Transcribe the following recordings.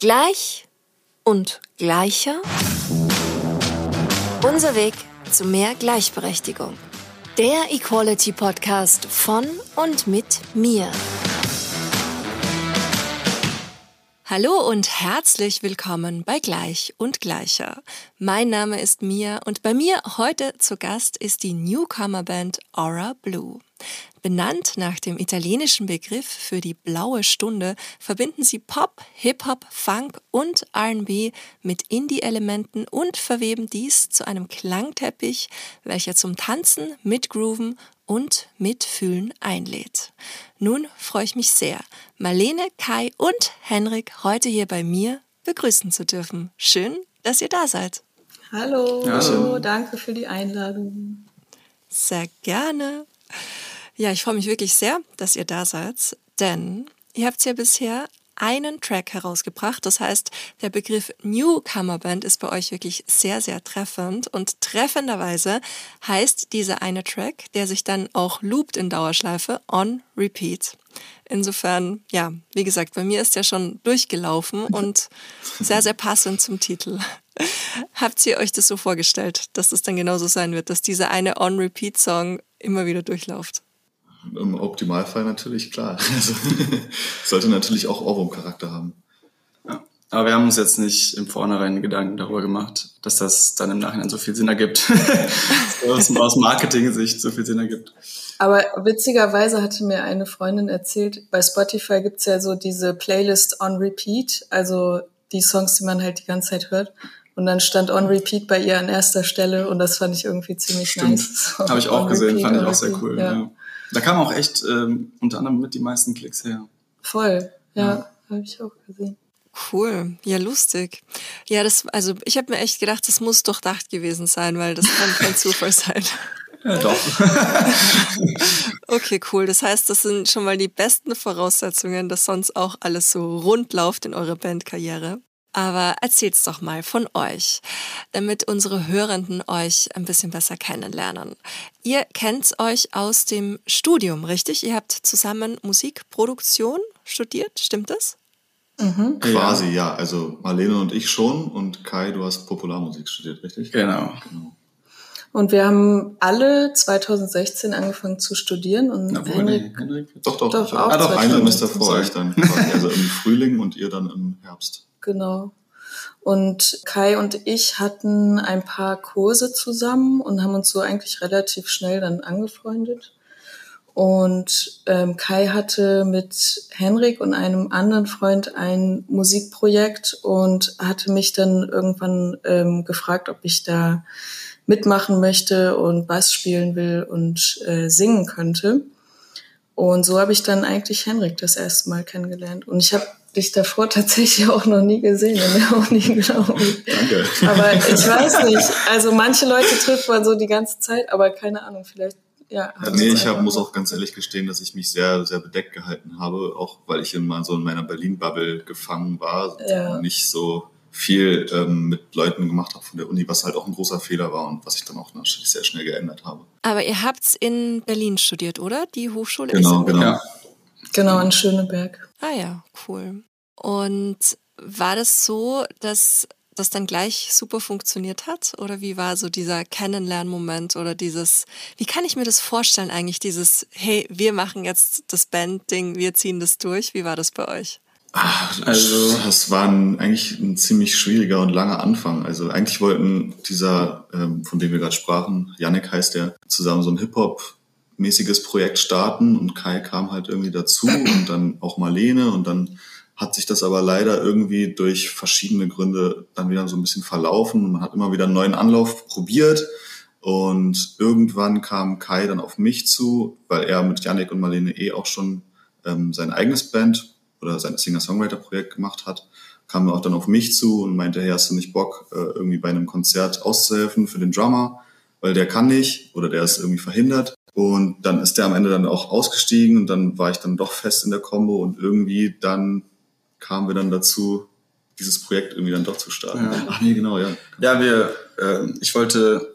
Gleich und gleicher. Unser Weg zu mehr Gleichberechtigung. Der Equality Podcast von und mit mir. Hallo und herzlich willkommen bei Gleich und Gleicher. Mein Name ist Mia und bei mir heute zu Gast ist die Newcomer-Band Aura Blue. Benannt nach dem italienischen Begriff für die blaue Stunde verbinden sie Pop, Hip-Hop, Funk und RB mit Indie-Elementen und verweben dies zu einem Klangteppich, welcher zum Tanzen, Mitgrooven und Mitfühlen einlädt. Nun freue ich mich sehr, Marlene, Kai und Henrik heute hier bei mir begrüßen zu dürfen. Schön, dass ihr da seid. Hallo, Hallo. danke für die Einladung. Sehr gerne. Ja, ich freue mich wirklich sehr, dass ihr da seid, denn ihr habt ja bisher einen Track herausgebracht. Das heißt, der Begriff Newcomer Band ist bei euch wirklich sehr, sehr treffend. Und treffenderweise heißt dieser eine Track, der sich dann auch loopt in Dauerschleife, On Repeat. Insofern, ja, wie gesagt, bei mir ist der schon durchgelaufen und sehr, sehr passend zum Titel. Habt ihr euch das so vorgestellt, dass das dann genauso sein wird, dass dieser eine On-Repeat-Song immer wieder durchläuft? Im Optimalfall natürlich, klar. Also, sollte natürlich auch Ohrwurm-Charakter haben. Ja. Aber wir haben uns jetzt nicht im Vornherein Gedanken darüber gemacht, dass das dann im Nachhinein so viel Sinn ergibt. aus, aus Marketing-Sicht so viel Sinn ergibt. Aber witzigerweise hatte mir eine Freundin erzählt, bei Spotify gibt's ja so diese Playlist on Repeat, also die Songs, die man halt die ganze Zeit hört. Und dann stand On Repeat bei ihr an erster Stelle und das fand ich irgendwie ziemlich Stimmt. nice. So, Habe ich auch gesehen, repeat, fand ich auch sehr cool. Ja. Ja. Da kamen auch echt ähm, unter anderem mit die meisten Klicks her. Voll, ja, ja. habe ich auch gesehen. Cool, ja lustig. Ja, das also ich habe mir echt gedacht, das muss durchdacht gewesen sein, weil das kann kein Zufall sein. Ja, doch. okay, cool. Das heißt, das sind schon mal die besten Voraussetzungen, dass sonst auch alles so rund läuft in eurer Bandkarriere. Aber erzählt's doch mal von euch, damit unsere Hörenden euch ein bisschen besser kennenlernen. Ihr kennt euch aus dem Studium, richtig? Ihr habt zusammen Musikproduktion studiert, stimmt das? Mhm. Quasi, ja. Also Marlene und ich schon und Kai, du hast Popularmusik studiert, richtig? Genau. genau. Und wir haben alle 2016 angefangen zu studieren und Na, Henrik, Henrik, doch, doch, doch, auch ah, doch ein Semester vor euch dann, quasi, also im Frühling und ihr dann im Herbst. Genau. Und Kai und ich hatten ein paar Kurse zusammen und haben uns so eigentlich relativ schnell dann angefreundet. Und ähm, Kai hatte mit Henrik und einem anderen Freund ein Musikprojekt und hatte mich dann irgendwann ähm, gefragt, ob ich da mitmachen möchte und Bass spielen will und äh, singen könnte. Und so habe ich dann eigentlich Henrik das erste Mal kennengelernt. Und ich habe dich davor tatsächlich auch noch nie gesehen der Uni, glaube ich. Danke. Aber ich weiß nicht. Also manche Leute trifft man so die ganze Zeit, aber keine Ahnung, vielleicht ja, ja nee, ich hab, muss auch ganz ehrlich gestehen, dass ich mich sehr, sehr bedeckt gehalten habe, auch weil ich immer so in meiner Berlin-Bubble gefangen war ja. und nicht so viel ähm, mit Leuten gemacht habe von der Uni, was halt auch ein großer Fehler war und was ich dann auch natürlich sehr schnell geändert habe. Aber ihr habt's in Berlin studiert, oder? Die Hochschule genau, ist in Genau, genau. Genau, in Schöneberg. Ah ja, cool. Und war das so, dass das dann gleich super funktioniert hat? Oder wie war so dieser Kennenlernmoment oder dieses, wie kann ich mir das vorstellen eigentlich, dieses, hey, wir machen jetzt das Band-Ding, wir ziehen das durch? Wie war das bei euch? Ach, also, das war ein, eigentlich ein ziemlich schwieriger und langer Anfang. Also eigentlich wollten dieser, ähm, von dem wir gerade sprachen, Yannick heißt der, zusammen so ein Hip-Hop mäßiges Projekt starten und Kai kam halt irgendwie dazu und dann auch Marlene und dann hat sich das aber leider irgendwie durch verschiedene Gründe dann wieder so ein bisschen verlaufen. Man hat immer wieder einen neuen Anlauf probiert und irgendwann kam Kai dann auf mich zu, weil er mit Yannick und Marlene eh auch schon ähm, sein eigenes Band oder sein Singer-Songwriter-Projekt gemacht hat, kam er auch dann auf mich zu und meinte, hey, hast du nicht Bock, äh, irgendwie bei einem Konzert auszuhelfen für den Drummer, weil der kann nicht oder der ist irgendwie verhindert. Und dann ist der am Ende dann auch ausgestiegen und dann war ich dann doch fest in der Combo und irgendwie dann kamen wir dann dazu, dieses Projekt irgendwie dann doch zu starten. Ja. Ach nee, genau, ja. Ja, wir, äh, ich wollte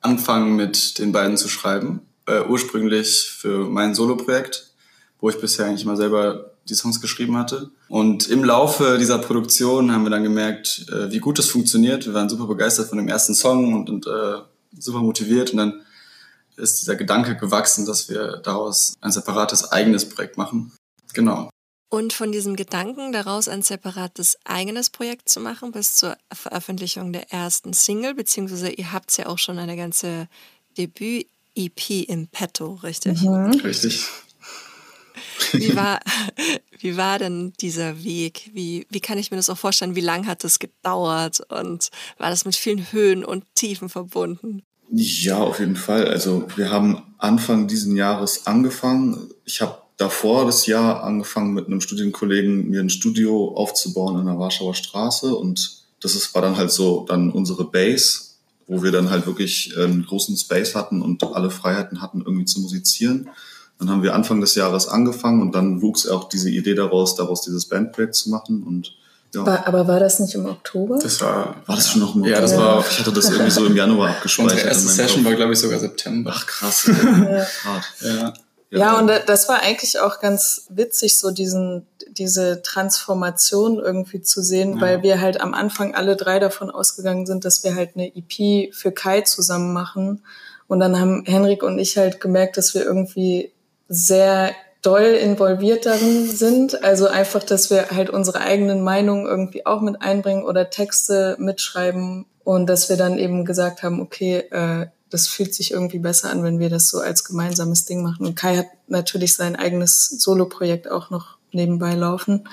anfangen mit den beiden zu schreiben. Äh, ursprünglich für mein Solo-Projekt, wo ich bisher eigentlich mal selber die Songs geschrieben hatte. Und im Laufe dieser Produktion haben wir dann gemerkt, äh, wie gut das funktioniert. Wir waren super begeistert von dem ersten Song und, und äh, super motiviert. Und dann ist dieser Gedanke gewachsen, dass wir daraus ein separates eigenes Projekt machen. Genau. Und von diesem Gedanken, daraus ein separates eigenes Projekt zu machen, bis zur Veröffentlichung der ersten Single, beziehungsweise ihr habt ja auch schon eine ganze Debüt-EP im Petto, richtig? Mhm. Richtig. Wie war, wie war denn dieser Weg? Wie, wie kann ich mir das auch vorstellen? Wie lange hat das gedauert? Und war das mit vielen Höhen und Tiefen verbunden? Ja, auf jeden Fall. Also wir haben Anfang diesen Jahres angefangen. Ich habe davor das Jahr angefangen mit einem Studienkollegen mir ein Studio aufzubauen in der Warschauer Straße und das ist, war dann halt so dann unsere Base, wo wir dann halt wirklich einen großen Space hatten und alle Freiheiten hatten, irgendwie zu musizieren. Dann haben wir Anfang des Jahres angefangen und dann wuchs auch diese Idee daraus, daraus dieses Bandprojekt zu machen und ja. War, aber war das nicht im Oktober? Das war, war das schon noch im Oktober? Ja, das war, ich hatte das irgendwie so im Januar abgespeichert. Unsere erste Session Kopf. war, glaube ich, sogar September. Ach, krass. ja. ja. Ja, und das war eigentlich auch ganz witzig, so diesen, diese Transformation irgendwie zu sehen, ja. weil wir halt am Anfang alle drei davon ausgegangen sind, dass wir halt eine EP für Kai zusammen machen. Und dann haben Henrik und ich halt gemerkt, dass wir irgendwie sehr doll involviert darin sind. Also einfach, dass wir halt unsere eigenen Meinungen irgendwie auch mit einbringen oder Texte mitschreiben und dass wir dann eben gesagt haben, okay, äh, das fühlt sich irgendwie besser an, wenn wir das so als gemeinsames Ding machen. Und Kai hat natürlich sein eigenes Solo-Projekt auch noch nebenbei laufen.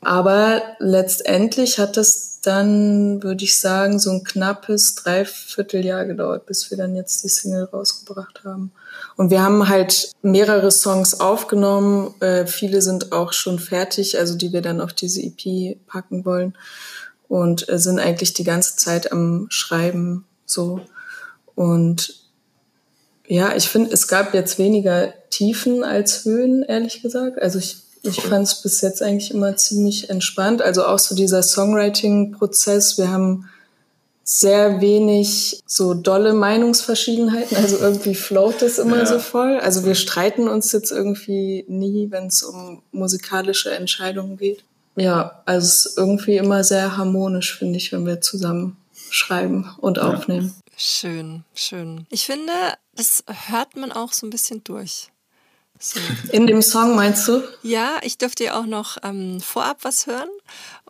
Aber letztendlich hat das dann, würde ich sagen, so ein knappes Dreivierteljahr gedauert, bis wir dann jetzt die Single rausgebracht haben. Und wir haben halt mehrere Songs aufgenommen. Äh, viele sind auch schon fertig, also die wir dann auf diese EP packen wollen. Und äh, sind eigentlich die ganze Zeit am Schreiben so. Und ja, ich finde, es gab jetzt weniger Tiefen als Höhen, ehrlich gesagt. Also ich, ich fand es bis jetzt eigentlich immer ziemlich entspannt. Also auch so dieser Songwriting-Prozess. Wir haben sehr wenig so dolle Meinungsverschiedenheiten. Also irgendwie float es immer ja. so voll. Also wir streiten uns jetzt irgendwie nie, wenn es um musikalische Entscheidungen geht. Ja, also es ist irgendwie immer sehr harmonisch, finde ich, wenn wir zusammen schreiben und ja. aufnehmen. Schön, schön. Ich finde, das hört man auch so ein bisschen durch. So. In dem Song meinst du? Ja, ich dürfte ja auch noch ähm, vorab was hören.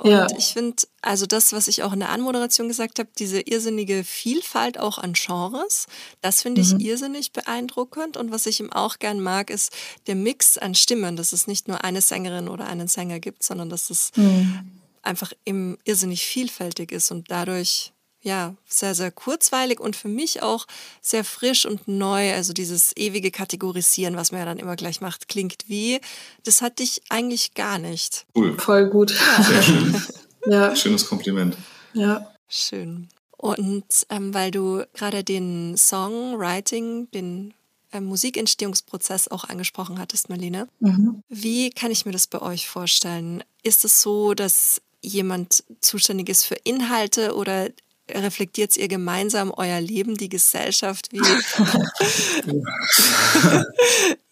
Und ja. ich finde, also das, was ich auch in der Anmoderation gesagt habe, diese irrsinnige Vielfalt auch an Genres, das finde ich mhm. irrsinnig beeindruckend. Und was ich ihm auch gern mag, ist der Mix an Stimmen, dass es nicht nur eine Sängerin oder einen Sänger gibt, sondern dass es mhm. einfach im irrsinnig vielfältig ist und dadurch ja, sehr, sehr kurzweilig und für mich auch sehr frisch und neu. Also dieses ewige Kategorisieren, was man ja dann immer gleich macht, klingt wie. Das hatte ich eigentlich gar nicht. Cool. Voll gut. Ja. Sehr schön. ja. Schönes Kompliment. Ja. Schön. Und ähm, weil du gerade den Songwriting, den äh, Musikentstehungsprozess auch angesprochen hattest, Marlene, mhm. wie kann ich mir das bei euch vorstellen? Ist es so, dass jemand zuständig ist für Inhalte oder reflektiert ihr gemeinsam euer Leben, die Gesellschaft? Wie,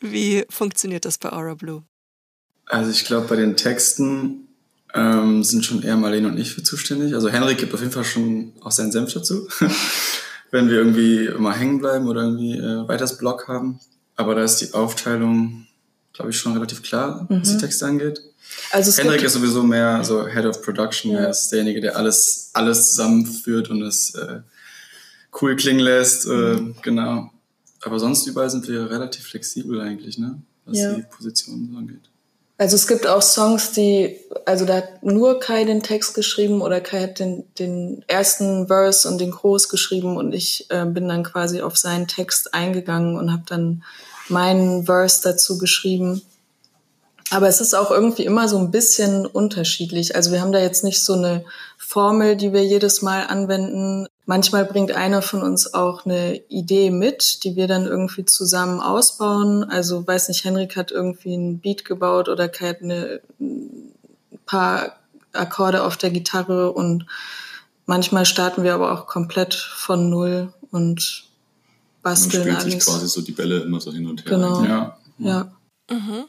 wie funktioniert das bei Aura Blue? Also ich glaube, bei den Texten ähm, sind schon eher Marlene und ich für zuständig. Also Henrik gibt auf jeden Fall schon auch seinen Senf dazu, wenn wir irgendwie immer hängen bleiben oder irgendwie äh, weiters Blog haben. Aber da ist die Aufteilung, glaube ich, schon relativ klar, mhm. was die mhm. Texte angeht. Also Hendrik ist sowieso mehr so Head of Production. Ja. Er ist derjenige, der alles, alles zusammenführt und es äh, cool klingen lässt. Äh, mhm. genau. Aber sonst überall sind wir relativ flexibel eigentlich, ne? Was ja. die Positionen angeht. Also es gibt auch Songs, die, also da hat nur Kai den Text geschrieben oder Kai hat den, den ersten Verse und den Chorus geschrieben und ich äh, bin dann quasi auf seinen Text eingegangen und habe dann meinen Verse dazu geschrieben. Aber es ist auch irgendwie immer so ein bisschen unterschiedlich. Also wir haben da jetzt nicht so eine Formel, die wir jedes Mal anwenden. Manchmal bringt einer von uns auch eine Idee mit, die wir dann irgendwie zusammen ausbauen. Also weiß nicht, Henrik hat irgendwie ein Beat gebaut oder Kai hat eine, ein paar Akkorde auf der Gitarre und manchmal starten wir aber auch komplett von Null und basteln Man spielt alles. sich quasi so die Bälle immer so hin und her. Genau. Ja. ja. Mhm.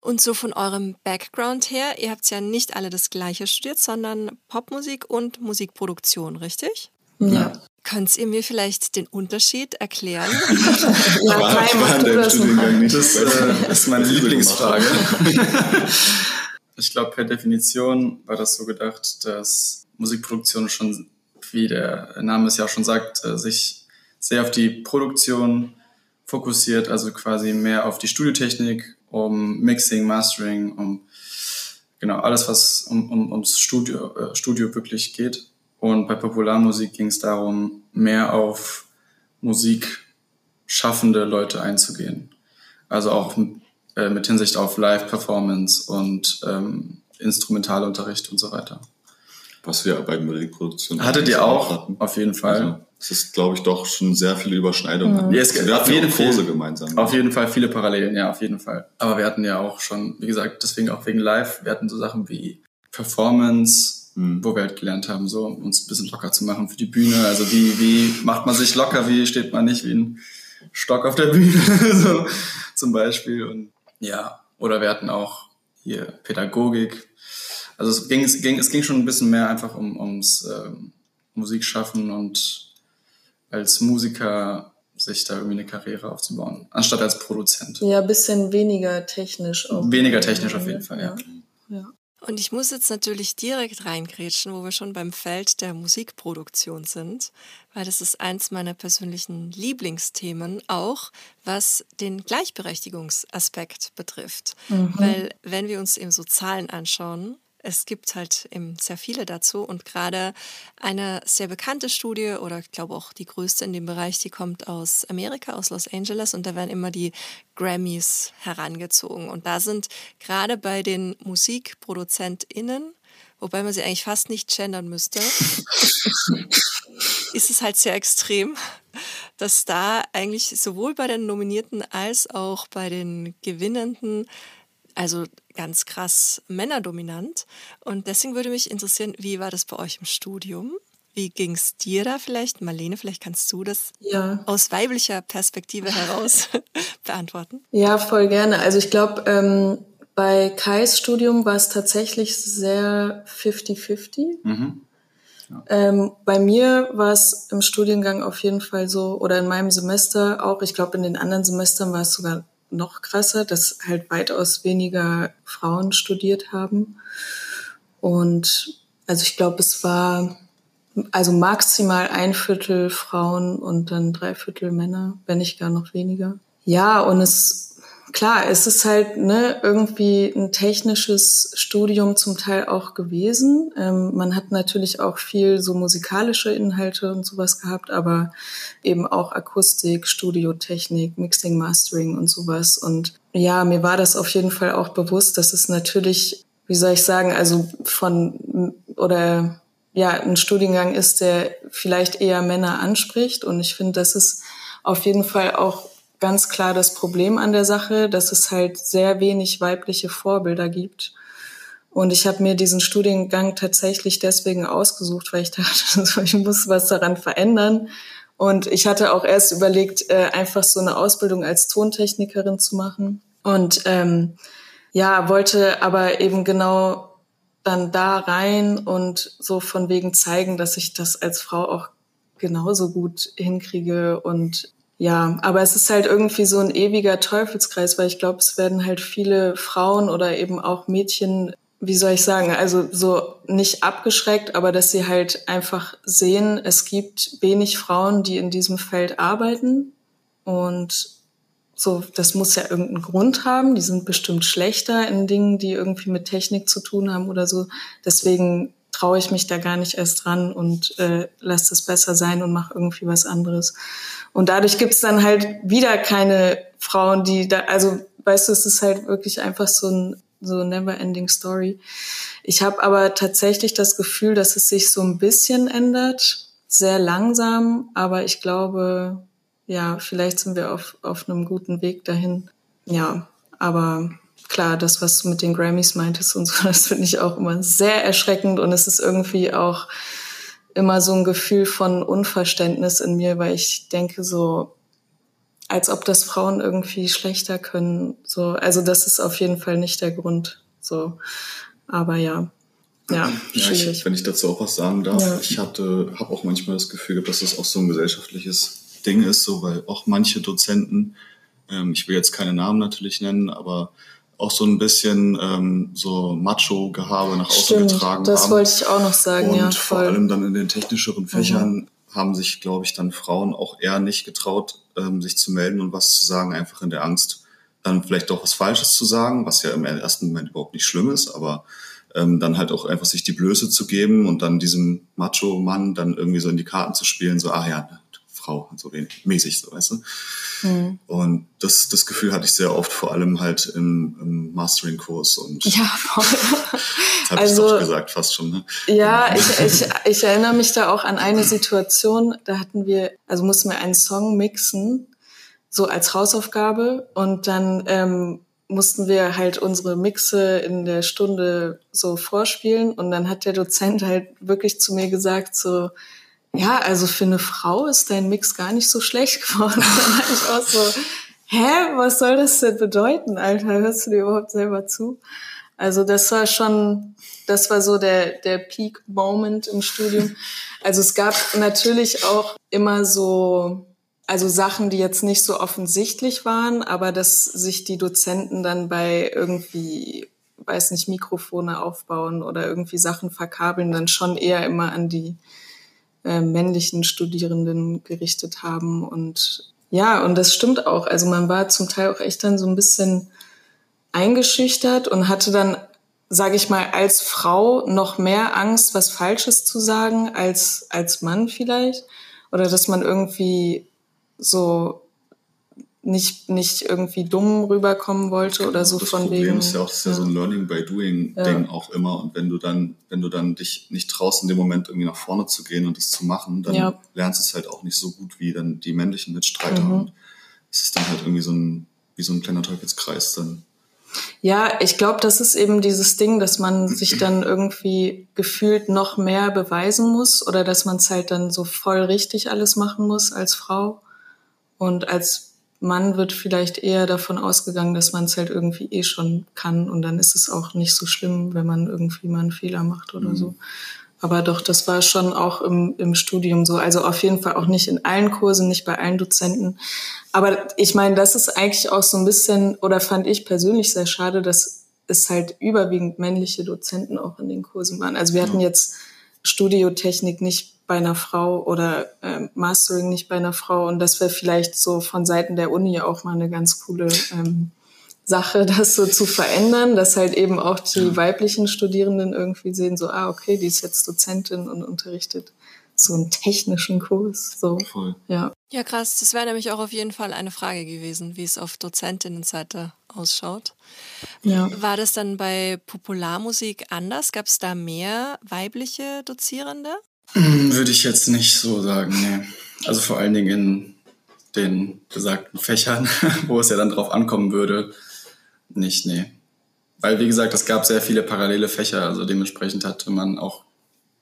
Und so von eurem Background her, ihr habt ja nicht alle das gleiche studiert, sondern Popmusik und Musikproduktion, richtig? Ja. Könnt ihr mir vielleicht den Unterschied erklären? ja, war, Kai, war du deinem Studiengang nicht. Das äh, ist meine Lieblingsfrage. ich glaube, per Definition war das so gedacht, dass Musikproduktion schon, wie der Name es ja auch schon sagt, äh, sich sehr auf die Produktion fokussiert, also quasi mehr auf die Studiotechnik, um Mixing, Mastering, um genau alles, was um, um, ums Studio, äh, Studio wirklich geht. Und bei Popularmusik ging es darum, mehr auf Musik schaffende Leute einzugehen. Also auch äh, mit Hinsicht auf Live-Performance und ähm, Instrumentalunterricht und so weiter. Was wir bei Musikproduktion Hattet ihr auch? hatten. Auf jeden Fall. Also, es ist, glaube ich, doch schon sehr viele Überschneidungen. Mhm. Ja, es gibt wir auf hatten jeden auch Kurse gemeinsam. Auf jeden Fall viele Parallelen, ja, auf jeden Fall. Aber wir hatten ja auch schon, wie gesagt, deswegen auch wegen Live, wir hatten so Sachen wie Performance, Mhm. wo wir halt gelernt haben, so uns ein bisschen locker zu machen für die Bühne. Also wie, wie macht man sich locker, wie steht man nicht wie ein Stock auf der Bühne, so zum Beispiel. Und ja, oder wir hatten auch hier Pädagogik. Also es ging, es ging, es ging schon ein bisschen mehr einfach um, ums ähm, Musikschaffen und als Musiker sich da irgendwie eine Karriere aufzubauen, anstatt als Produzent. Ja, ein bisschen weniger technisch auch. Weniger technisch auf jeden Fall, ja. ja. Und ich muss jetzt natürlich direkt reingrätschen, wo wir schon beim Feld der Musikproduktion sind, weil das ist eins meiner persönlichen Lieblingsthemen, auch was den Gleichberechtigungsaspekt betrifft. Weil wenn wir uns eben so Zahlen anschauen, es gibt halt eben sehr viele dazu und gerade eine sehr bekannte Studie oder ich glaube auch die größte in dem Bereich, die kommt aus Amerika, aus Los Angeles und da werden immer die Grammys herangezogen. Und da sind gerade bei den MusikproduzentInnen, wobei man sie eigentlich fast nicht gendern müsste, ist es halt sehr extrem, dass da eigentlich sowohl bei den Nominierten als auch bei den Gewinnenden also ganz krass männerdominant. Und deswegen würde mich interessieren, wie war das bei euch im Studium? Wie ging es dir da vielleicht? Marlene, vielleicht kannst du das Ja. aus weiblicher Perspektive heraus beantworten. Ja, voll gerne. Also ich glaube, ähm, bei Kais Studium war es tatsächlich sehr 50-50. Mhm. Ähm, bei mir war es im Studiengang auf jeden Fall so, oder in meinem Semester auch, ich glaube, in den anderen Semestern war es sogar noch krasser, dass halt weitaus weniger Frauen studiert haben. Und also ich glaube, es war also maximal ein Viertel Frauen und dann drei Viertel Männer, wenn nicht gar noch weniger. Ja, und es, klar, es ist halt ne, irgendwie ein technisches Studium zum Teil auch gewesen. Ähm, man hat natürlich auch viel so musikalische Inhalte und sowas gehabt, aber eben auch Akustik, Studiotechnik, Mixing, Mastering und sowas. Und ja, mir war das auf jeden Fall auch bewusst, dass es natürlich, wie soll ich sagen, also von oder ja, ein Studiengang ist, der vielleicht eher Männer anspricht. Und ich finde, das ist auf jeden Fall auch ganz klar das Problem an der Sache, dass es halt sehr wenig weibliche Vorbilder gibt. Und ich habe mir diesen Studiengang tatsächlich deswegen ausgesucht, weil ich dachte, ich muss was daran verändern. Und ich hatte auch erst überlegt, äh, einfach so eine Ausbildung als Tontechnikerin zu machen. Und ähm, ja, wollte aber eben genau dann da rein und so von wegen zeigen, dass ich das als Frau auch genauso gut hinkriege und ja, aber es ist halt irgendwie so ein ewiger Teufelskreis, weil ich glaube, es werden halt viele Frauen oder eben auch Mädchen, wie soll ich sagen, also so nicht abgeschreckt, aber dass sie halt einfach sehen, es gibt wenig Frauen, die in diesem Feld arbeiten und so, das muss ja irgendeinen Grund haben. Die sind bestimmt schlechter in Dingen, die irgendwie mit Technik zu tun haben oder so. Deswegen traue ich mich da gar nicht erst dran und äh, lasse das besser sein und mache irgendwie was anderes. Und dadurch gibt's dann halt wieder keine Frauen, die da, also weißt du, es ist halt wirklich einfach so ein so never ending story. Ich habe aber tatsächlich das Gefühl, dass es sich so ein bisschen ändert, sehr langsam, aber ich glaube, ja, vielleicht sind wir auf, auf einem guten Weg dahin. Ja, aber klar, das, was du mit den Grammys meintest und so, das finde ich auch immer sehr erschreckend und es ist irgendwie auch immer so ein Gefühl von Unverständnis in mir, weil ich denke so, als ob das Frauen irgendwie schlechter können. So, also das ist auf jeden Fall nicht der Grund. So, aber ja, ja. Ja, ich, wenn ich dazu auch was sagen darf, ja. ich hatte, habe auch manchmal das Gefühl, dass das auch so ein gesellschaftliches Ding ist, so weil auch manche Dozenten, ähm, ich will jetzt keine Namen natürlich nennen, aber auch so ein bisschen ähm, so Macho-Gehabe nach außen Stimmt, getragen das haben. Das wollte ich auch noch sagen, und ja. Voll. vor allem dann in den technischeren Fächern mhm. haben sich, glaube ich, dann Frauen auch eher nicht getraut, ähm, sich zu melden und was zu sagen, einfach in der Angst, dann vielleicht doch was Falsches zu sagen, was ja im ersten Moment überhaupt nicht schlimm ist, aber ähm, dann halt auch einfach sich die Blöße zu geben und dann diesem Macho-Mann dann irgendwie so in die Karten zu spielen, so, ah ja, Frau, so wenig, mäßig, so, weißt du. Mhm. Und das, das Gefühl hatte ich sehr oft, vor allem halt im, im Mastering-Kurs und. Ja, voll. das habe also, ich doch gesagt, fast schon, ne? Ja, ich, ich, ich erinnere mich da auch an eine Situation, da hatten wir, also mussten wir einen Song mixen, so als Hausaufgabe und dann, ähm, mussten wir halt unsere Mixe in der Stunde so vorspielen und dann hat der Dozent halt wirklich zu mir gesagt so, ja, also für eine Frau ist dein Mix gar nicht so schlecht geworden. dann hatte ich auch so, hä, was soll das denn bedeuten, Alter? Hörst du dir überhaupt selber zu? Also das war schon, das war so der, der Peak-Moment im Studium. Also es gab natürlich auch immer so, also Sachen, die jetzt nicht so offensichtlich waren, aber dass sich die Dozenten dann bei irgendwie, weiß nicht, Mikrofone aufbauen oder irgendwie Sachen verkabeln, dann schon eher immer an die äh, männlichen Studierenden gerichtet haben. Und ja, und das stimmt auch. Also man war zum Teil auch echt dann so ein bisschen eingeschüchtert und hatte dann, sage ich mal, als Frau noch mehr Angst, was Falsches zu sagen als als Mann vielleicht. Oder dass man irgendwie so nicht, nicht irgendwie dumm rüberkommen wollte oder so das von Problem wegen. ist ja auch, das ist ja, so ein Learning by Doing ja. Ding auch immer. Und wenn du dann, wenn du dann dich nicht traust, in dem Moment irgendwie nach vorne zu gehen und es zu machen, dann ja. lernst du es halt auch nicht so gut wie dann die männlichen Mitstreiter. Mhm. Und es ist dann halt irgendwie so ein, wie so ein kleiner Teufelskreis dann. Ja, ich glaube, das ist eben dieses Ding, dass man sich dann irgendwie gefühlt noch mehr beweisen muss oder dass man es halt dann so voll richtig alles machen muss als Frau. Und als Mann wird vielleicht eher davon ausgegangen, dass man es halt irgendwie eh schon kann und dann ist es auch nicht so schlimm, wenn man irgendwie mal einen Fehler macht oder mhm. so. Aber doch, das war schon auch im, im Studium so. Also auf jeden Fall auch nicht in allen Kursen, nicht bei allen Dozenten. Aber ich meine, das ist eigentlich auch so ein bisschen, oder fand ich persönlich sehr schade, dass es halt überwiegend männliche Dozenten auch in den Kursen waren. Also wir hatten jetzt Studiotechnik nicht bei einer Frau oder äh, Mastering nicht bei einer Frau. Und das wäre vielleicht so von Seiten der Uni auch mal eine ganz coole ähm, Sache, das so zu verändern, dass halt eben auch die weiblichen Studierenden irgendwie sehen, so, ah, okay, die ist jetzt Dozentin und unterrichtet so einen technischen Kurs. So. Voll. Ja. Ja, krass. Das wäre nämlich auch auf jeden Fall eine Frage gewesen, wie es auf Dozentinnenseite ausschaut. Ja. War das dann bei Popularmusik anders? Gab es da mehr weibliche Dozierende? Hm, würde ich jetzt nicht so sagen, nee. Also vor allen Dingen in den besagten Fächern, wo es ja dann drauf ankommen würde, nicht, nee. Weil, wie gesagt, es gab sehr viele parallele Fächer, also dementsprechend hatte man auch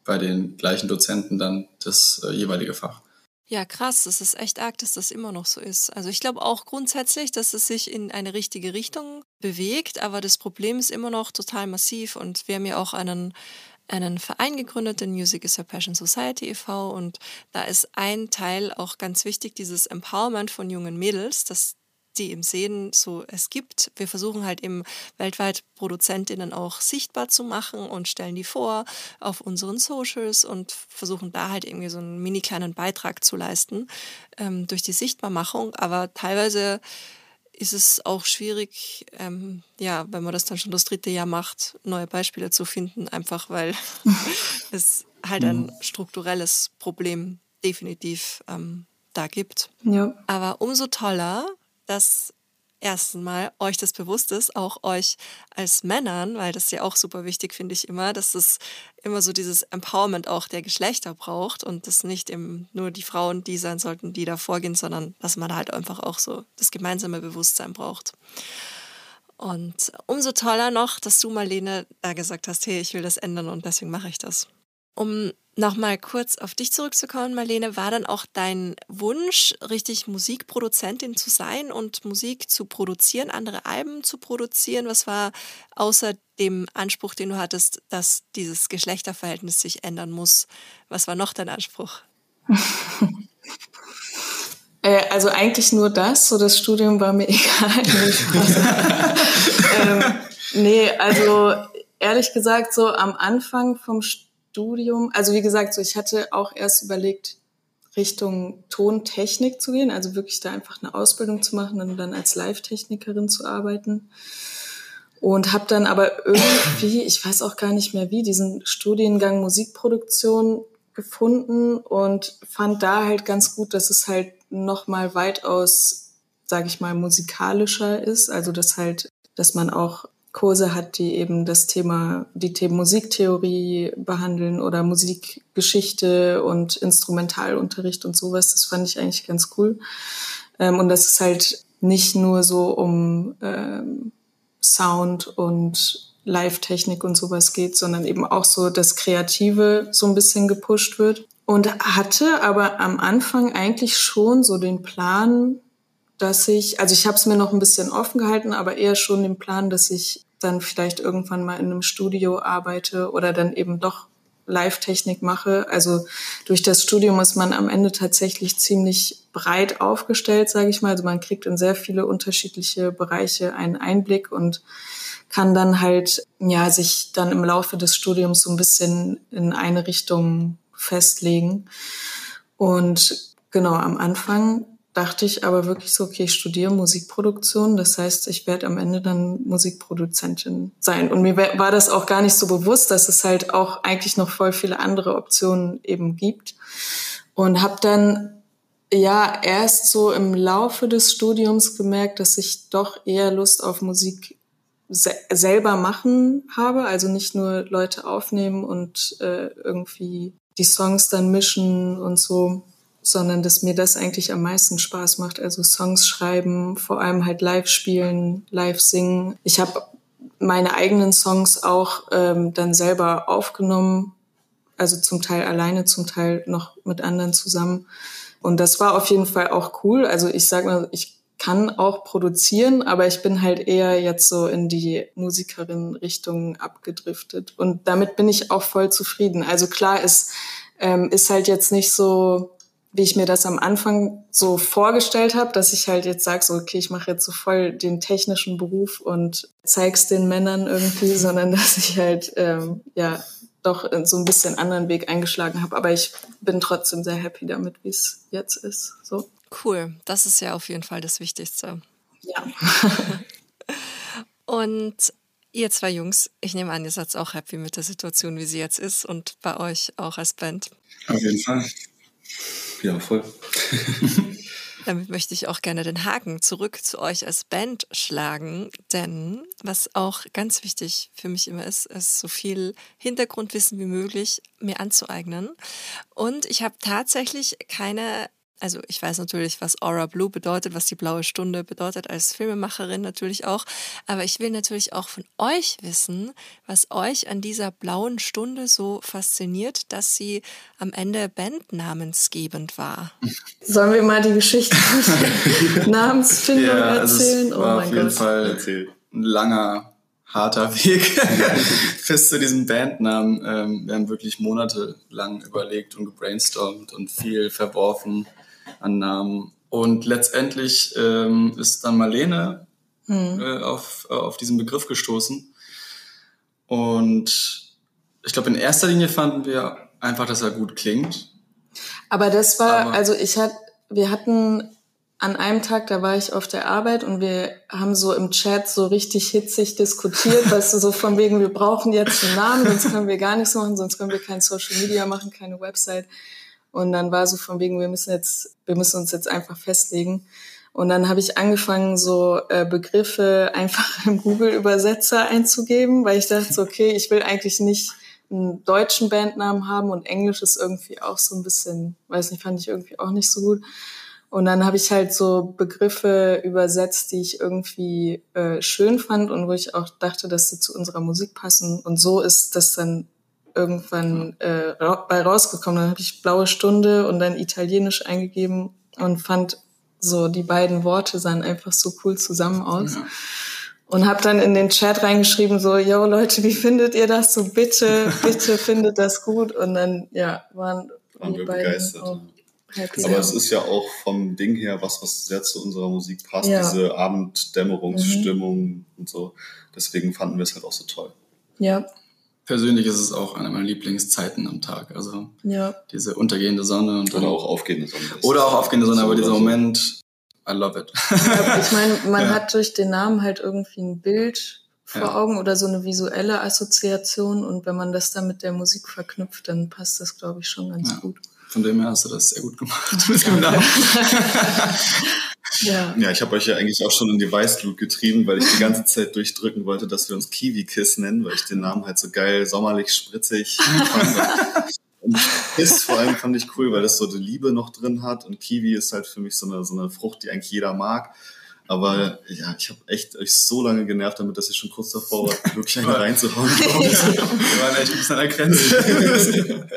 bei den gleichen Dozenten dann das äh, jeweilige Fach. Ja, krass, das ist echt arg, dass das immer noch so ist. Also ich glaube auch grundsätzlich, dass es sich in eine richtige Richtung bewegt, aber das Problem ist immer noch total massiv und wir haben ja auch einen einen Verein gegründet, den Music is a Passion Society e.V. Und da ist ein Teil auch ganz wichtig, dieses Empowerment von jungen Mädels, dass die eben sehen, so es gibt. Wir versuchen halt eben weltweit Produzentinnen auch sichtbar zu machen und stellen die vor auf unseren Socials und versuchen da halt irgendwie so einen mini kleinen Beitrag zu leisten ähm, durch die Sichtbarmachung. Aber teilweise ist es auch schwierig, ähm, ja, wenn man das dann schon das dritte Jahr macht, neue Beispiele zu finden, einfach weil es halt ein mhm. strukturelles Problem definitiv ähm, da gibt. Ja. Aber umso toller, dass ersten Mal euch das bewusst ist, auch euch als Männern, weil das ja auch super wichtig finde ich immer, dass es immer so dieses Empowerment auch der Geschlechter braucht und das nicht eben nur die Frauen die sein sollten, die da vorgehen, sondern dass man halt einfach auch so das gemeinsame Bewusstsein braucht. Und umso toller noch, dass du, Marlene, da gesagt hast, hey, ich will das ändern und deswegen mache ich das. Um Nochmal kurz auf dich zurückzukommen, Marlene, war dann auch dein Wunsch, richtig Musikproduzentin zu sein und Musik zu produzieren, andere Alben zu produzieren? Was war außer dem Anspruch, den du hattest, dass dieses Geschlechterverhältnis sich ändern muss? Was war noch dein Anspruch? Äh, also eigentlich nur das, so das Studium war mir egal. ähm, nee, also ehrlich gesagt, so am Anfang vom Studium Studium, also wie gesagt, so ich hatte auch erst überlegt, Richtung Tontechnik zu gehen, also wirklich da einfach eine Ausbildung zu machen und dann als Live-Technikerin zu arbeiten. Und habe dann aber irgendwie, ich weiß auch gar nicht mehr wie, diesen Studiengang Musikproduktion gefunden und fand da halt ganz gut, dass es halt noch mal weitaus, sage ich mal, musikalischer ist. Also dass halt, dass man auch Kurse hat, die eben das Thema, die Themen Musiktheorie behandeln oder Musikgeschichte und Instrumentalunterricht und sowas. Das fand ich eigentlich ganz cool. Ähm, und dass es halt nicht nur so um ähm, Sound und Live-Technik und sowas geht, sondern eben auch so das Kreative so ein bisschen gepusht wird. Und hatte aber am Anfang eigentlich schon so den Plan, dass ich, also ich habe es mir noch ein bisschen offen gehalten, aber eher schon den Plan, dass ich dann vielleicht irgendwann mal in einem Studio arbeite oder dann eben doch Live-Technik mache. Also durch das Studium ist man am Ende tatsächlich ziemlich breit aufgestellt, sage ich mal. Also man kriegt in sehr viele unterschiedliche Bereiche einen Einblick und kann dann halt ja sich dann im Laufe des Studiums so ein bisschen in eine Richtung festlegen. Und genau am Anfang dachte ich aber wirklich so, okay, ich studiere Musikproduktion. Das heißt, ich werde am Ende dann Musikproduzentin sein. Und mir war das auch gar nicht so bewusst, dass es halt auch eigentlich noch voll viele andere Optionen eben gibt. Und habe dann ja erst so im Laufe des Studiums gemerkt, dass ich doch eher Lust auf Musik se selber machen habe. Also nicht nur Leute aufnehmen und äh, irgendwie die Songs dann mischen und so, sondern dass mir das eigentlich am meisten Spaß macht. Also Songs schreiben, vor allem halt live spielen, live singen. Ich habe meine eigenen Songs auch ähm, dann selber aufgenommen, also zum Teil alleine, zum Teil noch mit anderen zusammen. Und das war auf jeden Fall auch cool. Also ich sag mal, ich kann auch produzieren, aber ich bin halt eher jetzt so in die Musikerin-Richtung abgedriftet. Und damit bin ich auch voll zufrieden. Also klar, es ähm, ist halt jetzt nicht so wie ich mir das am Anfang so vorgestellt habe, dass ich halt jetzt sage, so, okay, ich mache jetzt so voll den technischen Beruf und zeig's den Männern irgendwie, sondern dass ich halt ähm, ja doch so ein bisschen anderen Weg eingeschlagen habe. Aber ich bin trotzdem sehr happy damit, wie es jetzt ist. So. Cool, das ist ja auf jeden Fall das Wichtigste. Ja. und ihr zwei Jungs, ich nehme an, ihr seid auch happy mit der Situation, wie sie jetzt ist und bei euch auch als Band. Auf jeden Fall. Ja, voll. Damit möchte ich auch gerne den Haken zurück zu euch als Band schlagen, denn was auch ganz wichtig für mich immer ist, ist so viel Hintergrundwissen wie möglich mir anzueignen. Und ich habe tatsächlich keine also ich weiß natürlich, was Aura Blue bedeutet, was die blaue Stunde bedeutet als Filmemacherin natürlich auch. Aber ich will natürlich auch von euch wissen, was euch an dieser blauen Stunde so fasziniert, dass sie am Ende bandnamensgebend war. Sollen wir mal die Geschichte Namensfindung ja, erzählen? Also oh mein auf jeden Gott. Fall ein langer harter Weg bis zu diesem Bandnamen. Ähm, wir haben wirklich monatelang überlegt und gebrainstormt und viel verworfen an Namen. Und letztendlich ähm, ist dann Marlene mhm. äh, auf, äh, auf diesen Begriff gestoßen. Und ich glaube, in erster Linie fanden wir einfach, dass er gut klingt. Aber das war, Aber also ich hatte, wir hatten an einem Tag, da war ich auf der Arbeit und wir haben so im Chat so richtig hitzig diskutiert, weißt du, so von wegen, wir brauchen jetzt einen Namen, sonst können wir gar nichts machen, sonst können wir kein Social Media machen, keine Website. Und dann war so von wegen, wir müssen jetzt, wir müssen uns jetzt einfach festlegen. Und dann habe ich angefangen, so äh, Begriffe einfach im Google-Übersetzer einzugeben, weil ich dachte, okay, ich will eigentlich nicht einen deutschen Bandnamen haben und Englisch ist irgendwie auch so ein bisschen, weiß nicht, fand ich irgendwie auch nicht so gut. Und dann habe ich halt so Begriffe übersetzt, die ich irgendwie äh, schön fand und wo ich auch dachte, dass sie zu unserer Musik passen. Und so ist das dann irgendwann äh, bei rausgekommen. Dann habe ich blaue Stunde und dann Italienisch eingegeben und fand so die beiden Worte sahen einfach so cool zusammen aus. Ja. Und habe dann in den Chat reingeschrieben, so, yo Leute, wie findet ihr das? So bitte, bitte findet das gut. Und dann, ja, waren, waren wir begeistert. Auch happy Aber es ist ja auch vom Ding her was, was sehr zu unserer Musik passt, ja. diese Abenddämmerungsstimmung mhm. und so. Deswegen fanden wir es halt auch so toll. Ja. Persönlich ist es auch eine meiner Lieblingszeiten am Tag. Also ja. diese untergehende Sonne und oder auch aufgehende Sonne. Oder auch aufgehende Sonne, aber dieser Moment, I love it. Ja, ich meine, man ja. hat durch den Namen halt irgendwie ein Bild vor ja. Augen oder so eine visuelle Assoziation und wenn man das dann mit der Musik verknüpft, dann passt das, glaube ich, schon ganz gut. Von dem her hast du das sehr gut gemacht. ja. ja, ich habe euch ja eigentlich auch schon in die Weißglut getrieben, weil ich die ganze Zeit durchdrücken wollte, dass wir uns Kiwi Kiss nennen, weil ich den Namen halt so geil, sommerlich, spritzig fand. Und Kiss vor allem fand ich cool, weil das so die Liebe noch drin hat und Kiwi ist halt für mich so eine, so eine Frucht, die eigentlich jeder mag. Aber ja, ich habe echt euch so lange genervt damit, dass ich schon kurz davor war, wirklich eine reinzuhauen. Wir waren echt ein bisschen an der Grenze.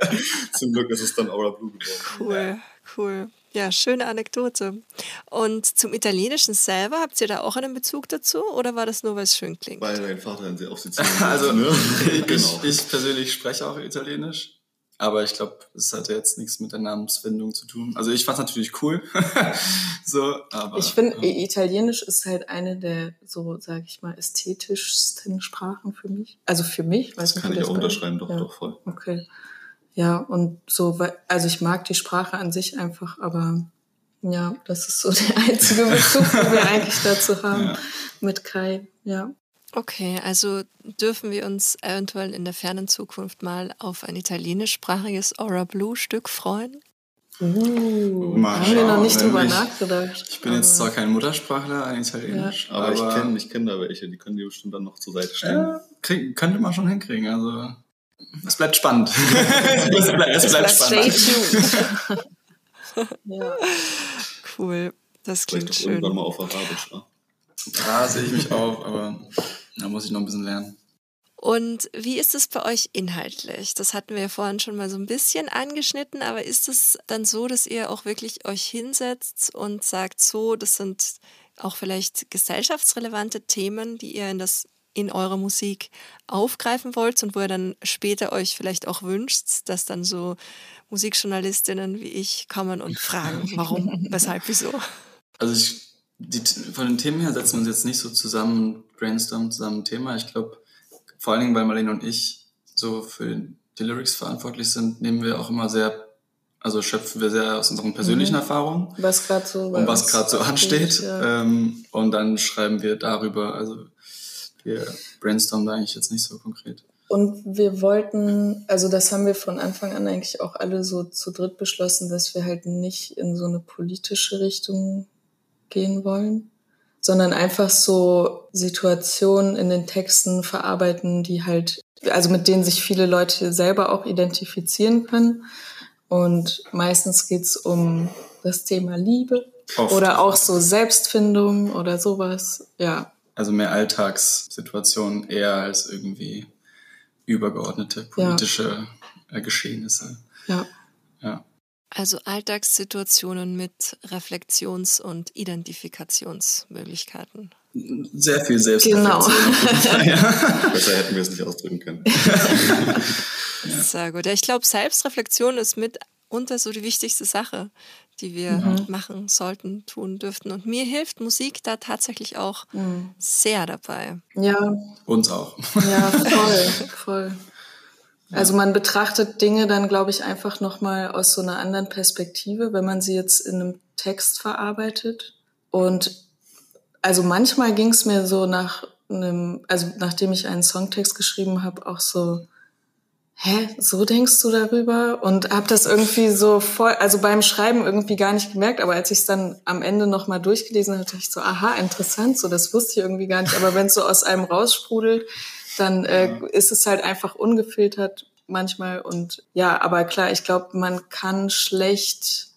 Zum Glück ist es dann Aura Blue geworden. Cool, cool. Ja, schöne Anekdote. Und zum Italienischen selber, habt ihr da auch einen Bezug dazu oder war das nur, weil es schön klingt? Weil dein Vater ein sehr auf Sizilien Also, ne? ich, genau. ich persönlich spreche auch Italienisch. Aber ich glaube, es hatte jetzt nichts mit der Namensfindung zu tun. Also ich fand es natürlich cool. so, aber, ich finde, ja. Italienisch ist halt eine der, so sage ich mal, ästhetischsten Sprachen für mich. Also für mich. Weiß das nicht, kann ich auch unterschreiben, doch, ja. doch voll. Okay. Ja, und so, also ich mag die Sprache an sich einfach, aber ja, das ist so der einzige Bezug, den wir eigentlich dazu haben ja. mit Kai. Ja. Okay, also dürfen wir uns eventuell in der fernen Zukunft mal auf ein italienischsprachiges Aura Blue Stück freuen? Uh, mal haben wir noch nicht drüber nachgedacht. Ich bin jetzt zwar kein Muttersprachler, ein Italienisch, ja. aber, aber, ich kenne ich kenn da welche, die können dir bestimmt dann noch zur Seite stehen. Ja, krieg, könnte man schon hinkriegen, also es bleibt spannend. es bleibt, es bleibt spannend. ja. Cool, das klingt Vielleicht schön. irgendwann mal auf Arabisch, ne? Da sehe ich mich auch, aber da muss ich noch ein bisschen lernen. Und wie ist es bei euch inhaltlich? Das hatten wir ja vorhin schon mal so ein bisschen angeschnitten, aber ist es dann so, dass ihr auch wirklich euch hinsetzt und sagt, so, das sind auch vielleicht gesellschaftsrelevante Themen, die ihr in das in eurer Musik aufgreifen wollt und wo ihr dann später euch vielleicht auch wünscht, dass dann so Musikjournalistinnen wie ich kommen und fragen, warum, weshalb, wieso? Also ich die, von den Themen her setzen wir uns jetzt nicht so zusammen, brainstormen zusammen ein Thema. Ich glaube, vor allen Dingen, weil Marlene und ich so für die Lyrics verantwortlich sind, nehmen wir auch immer sehr, also schöpfen wir sehr aus unseren persönlichen mhm. Erfahrungen. Was gerade so, und was gerade so ansteht. Ja. Ähm, und dann schreiben wir darüber. Also wir brainstormen da eigentlich jetzt nicht so konkret. Und wir wollten, also das haben wir von Anfang an eigentlich auch alle so zu dritt beschlossen, dass wir halt nicht in so eine politische Richtung gehen wollen, sondern einfach so Situationen in den Texten verarbeiten, die halt, also mit denen sich viele Leute selber auch identifizieren können. Und meistens geht's um das Thema Liebe Oft. oder auch so Selbstfindung oder sowas, ja. Also mehr Alltagssituationen eher als irgendwie übergeordnete politische ja. Geschehnisse. Ja. Ja. Also Alltagssituationen mit Reflexions- und Identifikationsmöglichkeiten. Sehr viel Selbstreflexion. Genau. Besser hätten wir es nicht ausdrücken können. Sehr gut. Ja, ich glaube, Selbstreflexion ist mitunter so die wichtigste Sache, die wir mhm. machen sollten, tun dürften. Und mir hilft Musik da tatsächlich auch mhm. sehr dabei. Ja. Uns auch. Ja, voll, voll. Also man betrachtet Dinge dann, glaube ich, einfach nochmal aus so einer anderen Perspektive, wenn man sie jetzt in einem Text verarbeitet. Und also manchmal ging es mir so nach einem, also nachdem ich einen Songtext geschrieben habe, auch so, hä, so denkst du darüber? Und habe das irgendwie so voll, also beim Schreiben irgendwie gar nicht gemerkt, aber als ich es dann am Ende nochmal durchgelesen habe, dachte ich so, aha, interessant, so das wusste ich irgendwie gar nicht. Aber wenn es so aus einem raussprudelt, dann äh, ist es halt einfach ungefiltert manchmal. Und ja, aber klar, ich glaube, man kann schlecht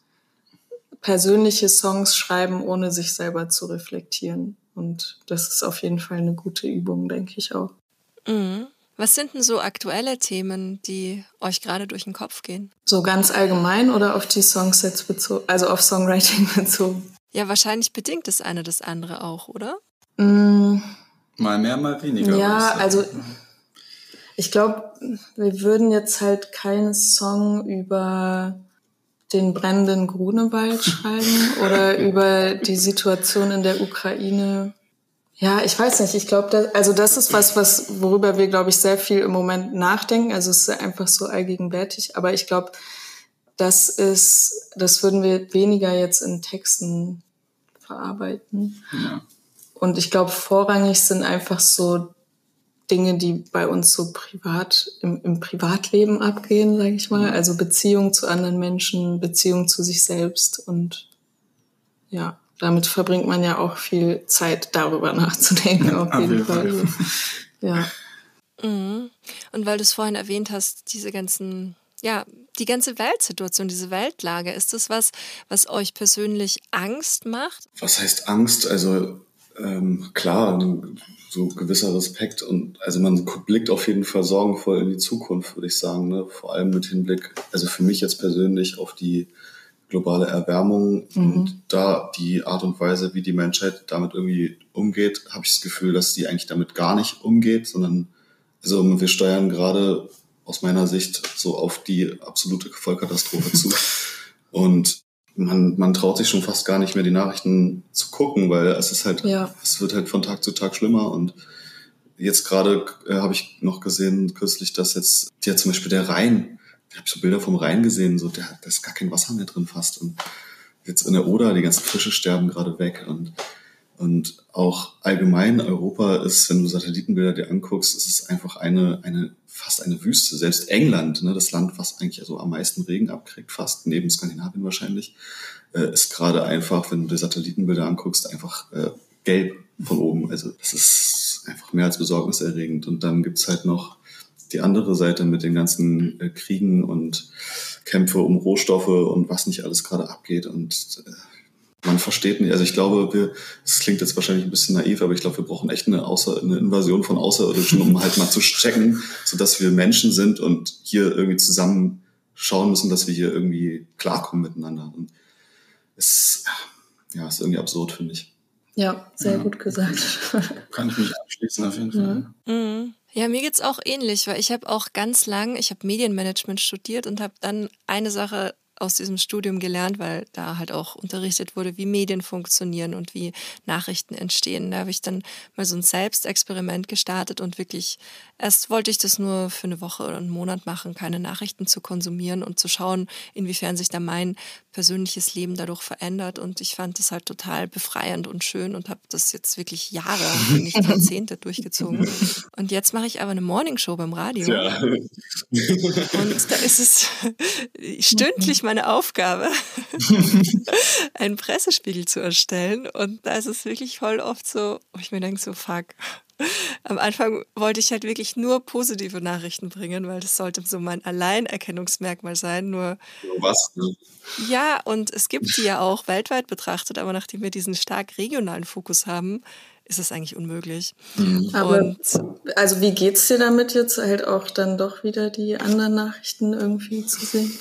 persönliche Songs schreiben, ohne sich selber zu reflektieren. Und das ist auf jeden Fall eine gute Übung, denke ich auch. Mhm. Was sind denn so aktuelle Themen, die euch gerade durch den Kopf gehen? So ganz allgemein oder auf die Songs jetzt bezogen, also auf Songwriting bezogen? Ja, wahrscheinlich bedingt das eine das andere auch, oder? Mm, Mal mehr, mal weniger. ja, also ich glaube, wir würden jetzt halt keinen Song über den brennenden Grunewald schreiben oder über die Situation in der Ukraine. Ja, ich weiß nicht. Ich glaube, da, also das ist was, was worüber wir, glaube ich, sehr viel im Moment nachdenken. Also es ist einfach so allgegenwärtig. Aber ich glaube, das ist, das würden wir weniger jetzt in Texten verarbeiten. Ja. Und ich glaube, vorrangig sind einfach so Dinge, die bei uns so privat im, im Privatleben abgehen, sage ich mal. Also Beziehung zu anderen Menschen, Beziehung zu sich selbst und ja, damit verbringt man ja auch viel Zeit, darüber nachzudenken. Auf jeden Fall. Fall. Ja. Mhm. Und weil du es vorhin erwähnt hast, diese ganzen, ja, die ganze Weltsituation, diese Weltlage, ist das was, was euch persönlich Angst macht? Was heißt Angst? Also ähm, klar, so gewisser Respekt und also man blickt auf jeden Fall sorgenvoll in die Zukunft, würde ich sagen. Ne? Vor allem mit Hinblick, also für mich jetzt persönlich auf die globale Erwärmung und da die Art und Weise, wie die Menschheit damit irgendwie umgeht, habe ich das Gefühl, dass die eigentlich damit gar nicht umgeht, sondern also wir steuern gerade aus meiner Sicht so auf die absolute Vollkatastrophe zu. Und man, man traut sich schon fast gar nicht mehr, die Nachrichten zu gucken, weil es ist halt, Ja. es wird halt von Tag zu Tag schlimmer. Und jetzt gerade äh, habe ich noch gesehen, kürzlich, dass jetzt ja zum Beispiel der Rhein, ich habe so Bilder vom Rhein gesehen, so der, da ist gar kein Wasser mehr drin fast. Und jetzt in der Oder, die ganzen Fische sterben gerade weg. Und, und auch allgemein Europa ist, wenn du Satellitenbilder dir anguckst, ist es einfach eine, eine fast eine Wüste. Selbst England, ne, das Land, was eigentlich so am meisten Regen abkriegt, fast neben Skandinavien wahrscheinlich, äh, ist gerade einfach, wenn du dir Satellitenbilder anguckst, einfach äh, gelb von oben. Also das ist einfach mehr als besorgniserregend. Und dann gibt's halt noch die andere Seite mit den ganzen äh, Kriegen und Kämpfe um Rohstoffe und was nicht alles gerade abgeht. Und äh, man versteht nicht. Also ich glaube, wir, es klingt jetzt wahrscheinlich ein bisschen naiv, aber ich glaube, wir brauchen echt eine, Außer, eine Invasion von Außerirdischen, um halt mal zu checken, sodass wir Menschen sind und hier irgendwie zusammen schauen müssen, dass wir hier irgendwie klarkommen miteinander. Und es ja, ist irgendwie absurd, finde ich. Ja, sehr Ja. gut gesagt. Kann ich mich anschließen auf jeden Fall. Mhm. Ja, mir geht's auch ähnlich, weil ich habe auch ganz lang, ich habe Medienmanagement studiert und habe dann eine Sache aus diesem Studium gelernt, weil da halt auch unterrichtet wurde, wie Medien funktionieren und wie Nachrichten entstehen. Da habe ich dann mal so ein Selbstexperiment gestartet und wirklich, erst wollte ich das nur für eine Woche oder einen Monat machen, keine Nachrichten zu konsumieren und zu schauen, inwiefern sich da mein persönliches Leben dadurch verändert. Und ich fand das halt total befreiend und schön und habe das jetzt wirklich Jahre, nicht Jahrzehnte durchgezogen. Und jetzt mache ich aber eine Morningshow beim Radio. Und da ist es stündlich meine Aufgabe, einen Pressespiegel zu erstellen. Und da ist es wirklich voll oft so, wo ich mir denke, so fuck. Am Anfang wollte ich halt wirklich nur positive Nachrichten bringen, weil das sollte so mein Alleinerkennungsmerkmal sein. Nur Was? Ne? ja, und es gibt die ja auch weltweit betrachtet, aber nachdem wir diesen stark regionalen Fokus haben, ist es eigentlich unmöglich. Aber und also wie geht's dir damit jetzt halt auch dann doch wieder die anderen Nachrichten irgendwie zu sehen?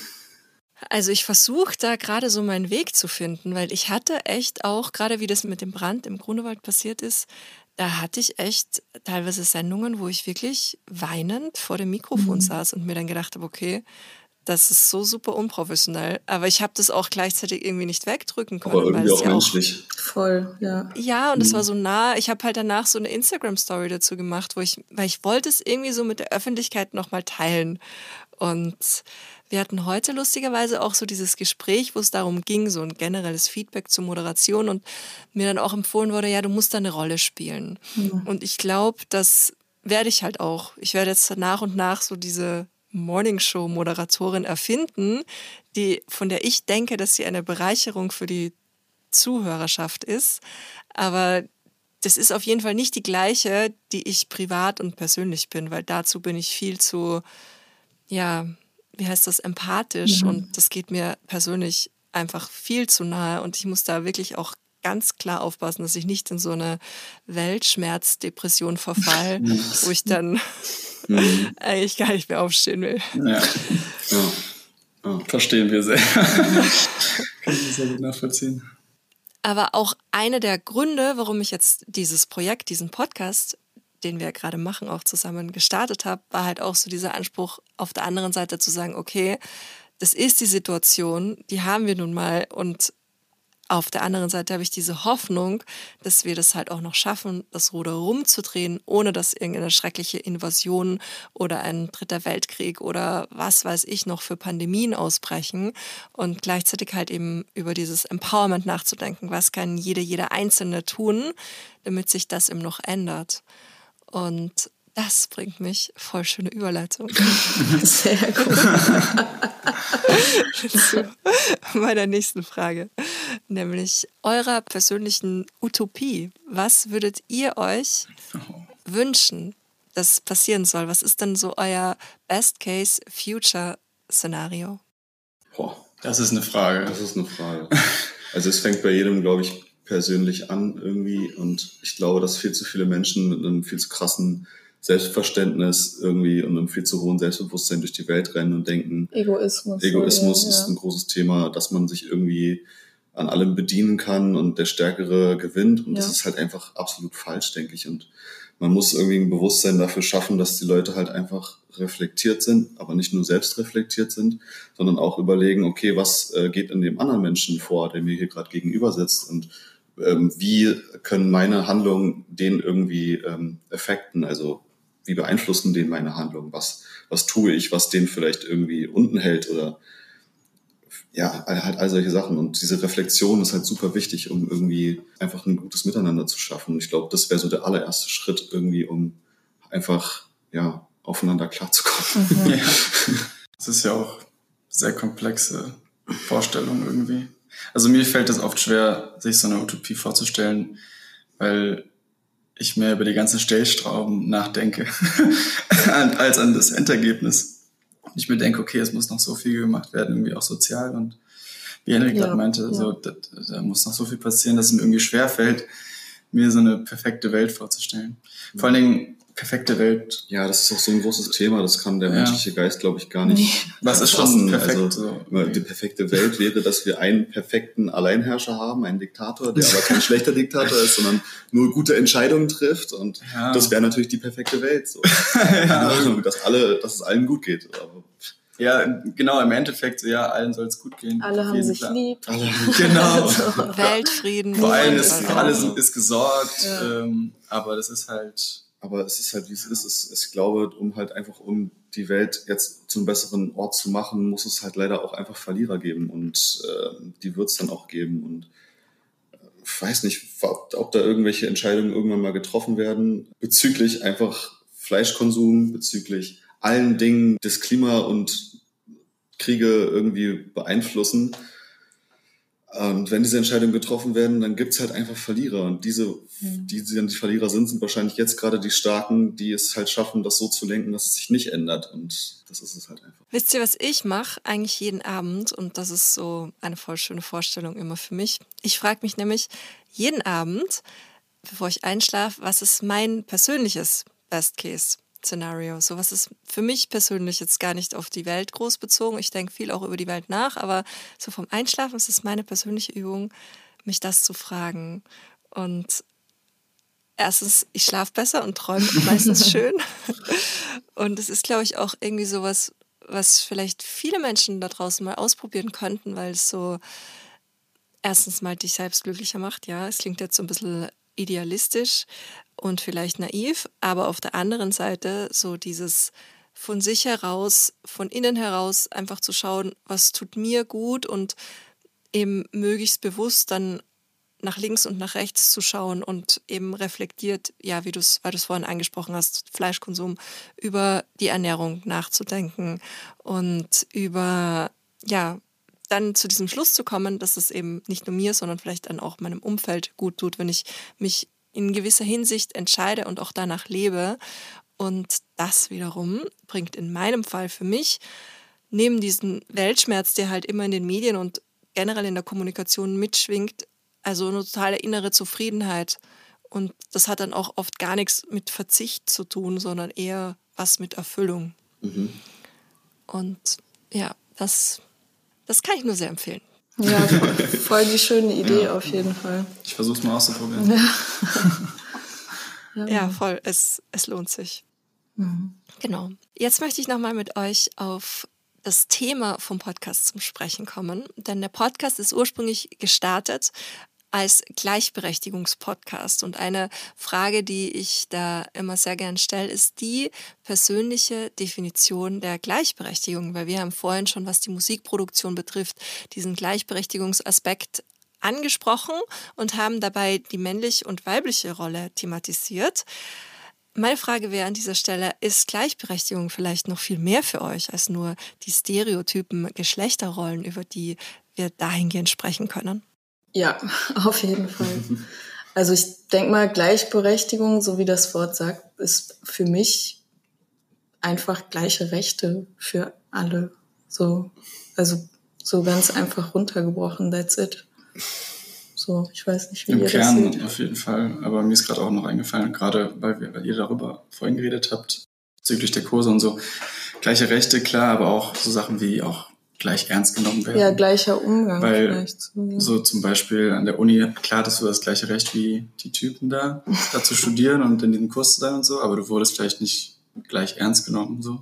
Also ich versuche da gerade so meinen Weg zu finden, weil ich hatte echt auch, gerade wie das mit dem Brand im Grunewald passiert ist, da hatte ich echt teilweise Sendungen, wo ich wirklich weinend vor dem Mikrofon saß und mir dann gedacht habe, okay, das ist so super unprofessionell. Aber ich habe das auch gleichzeitig irgendwie nicht wegdrücken können. Aber irgendwie weil es auch ja menschlich. Voll, ja. ja, und es war so nah. Ich habe halt danach so eine Instagram-Story dazu gemacht, wo ich, weil ich wollte es irgendwie so mit der Öffentlichkeit nochmal teilen. Und wir hatten heute lustigerweise auch so dieses Gespräch, wo es darum ging, so ein generelles Feedback zur Moderation und mir dann auch empfohlen wurde, ja, du musst da eine Rolle spielen. Und ich glaube, das werde ich halt auch. Ich werde jetzt nach und nach so diese Morningshow-Moderatorin erfinden, die, von der ich denke, dass sie eine Bereicherung für die Zuhörerschaft ist. Aber das ist auf jeden Fall nicht die gleiche, die ich privat und persönlich bin, weil dazu bin ich viel zu, ja, wie heißt das, empathisch und das geht mir persönlich einfach viel zu nahe und ich muss da wirklich auch ganz klar aufpassen, dass ich nicht in so eine Weltschmerzdepression verfall, wo ich dann mhm. eigentlich gar nicht mehr aufstehen will. Ja. ja. Oh. Verstehen wir sehr. Kann ich sehr gut nachvollziehen. Aber auch einer der Gründe, warum ich jetzt dieses Projekt, diesen Podcast, den wir gerade machen, auch zusammen gestartet habe, war halt auch so dieser Anspruch, auf der anderen Seite zu sagen, okay, das ist die Situation, die haben wir nun mal und auf der anderen Seite habe ich diese Hoffnung, dass wir das halt auch noch schaffen, das Ruder rumzudrehen, ohne dass irgendeine schreckliche Invasion oder ein dritter Weltkrieg oder was weiß ich noch für Pandemien ausbrechen und gleichzeitig halt eben über dieses Empowerment nachzudenken, was kann jede, jeder Einzelne tun, damit sich das eben noch ändert. Und das bringt mich voll schöne Überleitung. Sehr gut. Zu meiner nächsten Frage, nämlich eurer persönlichen Utopie. Was würdet ihr euch wünschen, dass passieren soll? Was ist denn so euer Best-Case-Future-Szenario? Das ist eine Frage. Das ist eine Frage. Also es fängt bei jedem, glaube ich, persönlich an irgendwie und ich glaube, dass viel zu viele Menschen mit einem viel zu krassen Selbstverständnis irgendwie und einem viel zu hohen Selbstbewusstsein durch die Welt rennen und denken, Egoismus. Egoismus ja, ist ein großes Thema, dass man sich irgendwie an allem bedienen kann und der Stärkere gewinnt. Und ja. das ist halt einfach absolut falsch, denke ich. Und man muss irgendwie ein Bewusstsein dafür schaffen, dass die Leute halt einfach reflektiert sind, aber nicht nur selbst reflektiert sind, sondern auch überlegen, okay, was äh, geht in dem anderen Menschen vor, der mir hier gerade gegenüber sitzt und ähm, wie können meine Handlungen den irgendwie ähm, effekten? Also wie beeinflussen den meine Handlungen? Was, was tue ich, was den vielleicht irgendwie unten hält oder ja, halt all solche Sachen. Und diese Reflexion ist halt super wichtig, um irgendwie einfach ein gutes Miteinander zu schaffen. Und ich glaube, das wäre so der allererste Schritt irgendwie, um einfach, ja, aufeinander klarzukommen. Mhm. Ja. Das ist ja auch sehr komplexe Vorstellung irgendwie. Also mir fällt es oft schwer, sich so eine Utopie vorzustellen, weil ich mehr über die ganzen Stellstrauben nachdenke, als an das Endergebnis. Und ich mir denke, okay, es muss noch so viel gemacht werden, irgendwie auch sozial. Und wie Henrik ja, gerade meinte, ja. so, da, da, muss noch so viel passieren, dass es mir irgendwie schwerfällt, mir so eine perfekte Welt vorzustellen. Vor allen Dingen perfekte Welt. Ja, das ist auch so ein großes Thema. Das kann der ja. menschliche Geist, glaube ich, gar nicht. Was ist schon perfekt? Also, die perfekte Welt wäre, dass wir einen perfekten Alleinherrscher haben, einen Diktator, der aber kein schlechter Diktator ist, sondern nur gute Entscheidungen trifft. Und ja. das wäre natürlich die perfekte Welt. So. ja. dass alle, dass es allen gut geht. Aber ja, genau, im Endeffekt, ja, allen soll es gut gehen. Alle haben sich Plan. lieb. Alle, genau. Weltfrieden. Vor allem ist, alles ist gesorgt, ja. ähm, aber das ist halt, aber es ist halt, wie es ist. Ich glaube, um halt einfach, um die Welt jetzt zum besseren Ort zu machen, muss es halt leider auch einfach Verlierer geben. Und äh, die wird es dann auch geben. Und äh, ich weiß nicht, ob, ob da irgendwelche Entscheidungen irgendwann mal getroffen werden bezüglich einfach Fleischkonsum, bezüglich allen Dingen des Klima und Kriege irgendwie beeinflussen und wenn diese Entscheidungen getroffen werden, dann gibt's halt einfach Verlierer. Und diese, mhm. die, die dann die Verlierer sind, sind wahrscheinlich jetzt gerade die Starken, die es halt schaffen, das so zu lenken, dass es sich nicht ändert. Und das ist es halt einfach. Wisst ihr, was ich mache eigentlich jeden Abend? Und das ist so eine voll schöne Vorstellung immer für mich. Ich frage mich nämlich jeden Abend, bevor ich einschlafe, was ist mein persönliches Best Case? Szenario. So was ist für mich persönlich jetzt gar nicht auf die Welt groß bezogen. Ich denke viel auch über die Welt nach, aber so vom Einschlafen ist es meine persönliche Übung, mich das zu fragen. Und erstens, ich schlafe besser und träume meistens schön. Und es ist, glaube ich, auch irgendwie sowas, was vielleicht viele Menschen da draußen mal ausprobieren könnten, weil es so erstens mal dich selbst glücklicher macht. Ja, es klingt jetzt so ein bisschen idealistisch, und vielleicht naiv, aber auf der anderen Seite so dieses von sich heraus, von innen heraus einfach zu schauen, was tut mir gut und eben möglichst bewusst dann nach links und nach rechts zu schauen und eben reflektiert, ja, wie du es, weil du es vorhin angesprochen hast, Fleischkonsum, über die Ernährung nachzudenken und über, ja, dann zu diesem Schluss zu kommen, dass es eben nicht nur mir, sondern vielleicht dann auch meinem Umfeld gut tut, wenn ich mich in gewisser Hinsicht entscheide und auch danach lebe. Und das wiederum bringt in meinem Fall für mich, neben diesem Weltschmerz, der halt immer in den Medien und generell in der Kommunikation mitschwingt, also eine totale innere Zufriedenheit Und das hat dann auch oft gar nichts mit Verzicht zu tun, sondern eher was mit Erfüllung. Mhm. Und ja, das, das kann ich nur sehr empfehlen. Ja, voll, die schöne Idee ja. auf jeden Fall. Ich versuche es mal auszuprobieren. Ja. ja, voll. Es, es lohnt sich. Mhm. Genau. Jetzt möchte ich nochmal mit euch auf das Thema vom Podcast zum Sprechen kommen. Denn der Podcast ist ursprünglich gestartet als Gleichberechtigungspodcast. Und eine Frage, die ich da immer sehr gern stelle, ist die persönliche Definition der Gleichberechtigung. Weil wir haben vorhin schon, was die Musikproduktion betrifft, diesen Gleichberechtigungsaspekt angesprochen und haben dabei die männliche und weibliche Rolle thematisiert. Meine Frage wäre an dieser Stelle, ist Gleichberechtigung vielleicht noch viel mehr für euch als nur die Stereotypen Geschlechterrollen, über die wir dahingehend sprechen können? Ja, auf jeden Fall. Also ich denke mal, Gleichberechtigung, so wie das Wort sagt, ist für mich einfach gleiche Rechte für alle. So, also so ganz einfach runtergebrochen, that's it. So, ich weiß nicht, wie Im ihr Kern das seht. auf jeden Fall. Aber mir ist gerade auch noch eingefallen, gerade weil, wir, weil ihr darüber vorhin geredet habt, bezüglich der Kurse und so. Gleiche Rechte, klar, aber auch so Sachen wie auch gleich ernst genommen werden. Ja, gleicher Umgang Weil vielleicht. So, zum Beispiel an der Uni, klar hattest du das gleiche Recht wie die Typen da, da zu studieren und in diesem Kurs zu sein und so, aber du wurdest vielleicht nicht gleich ernst genommen so.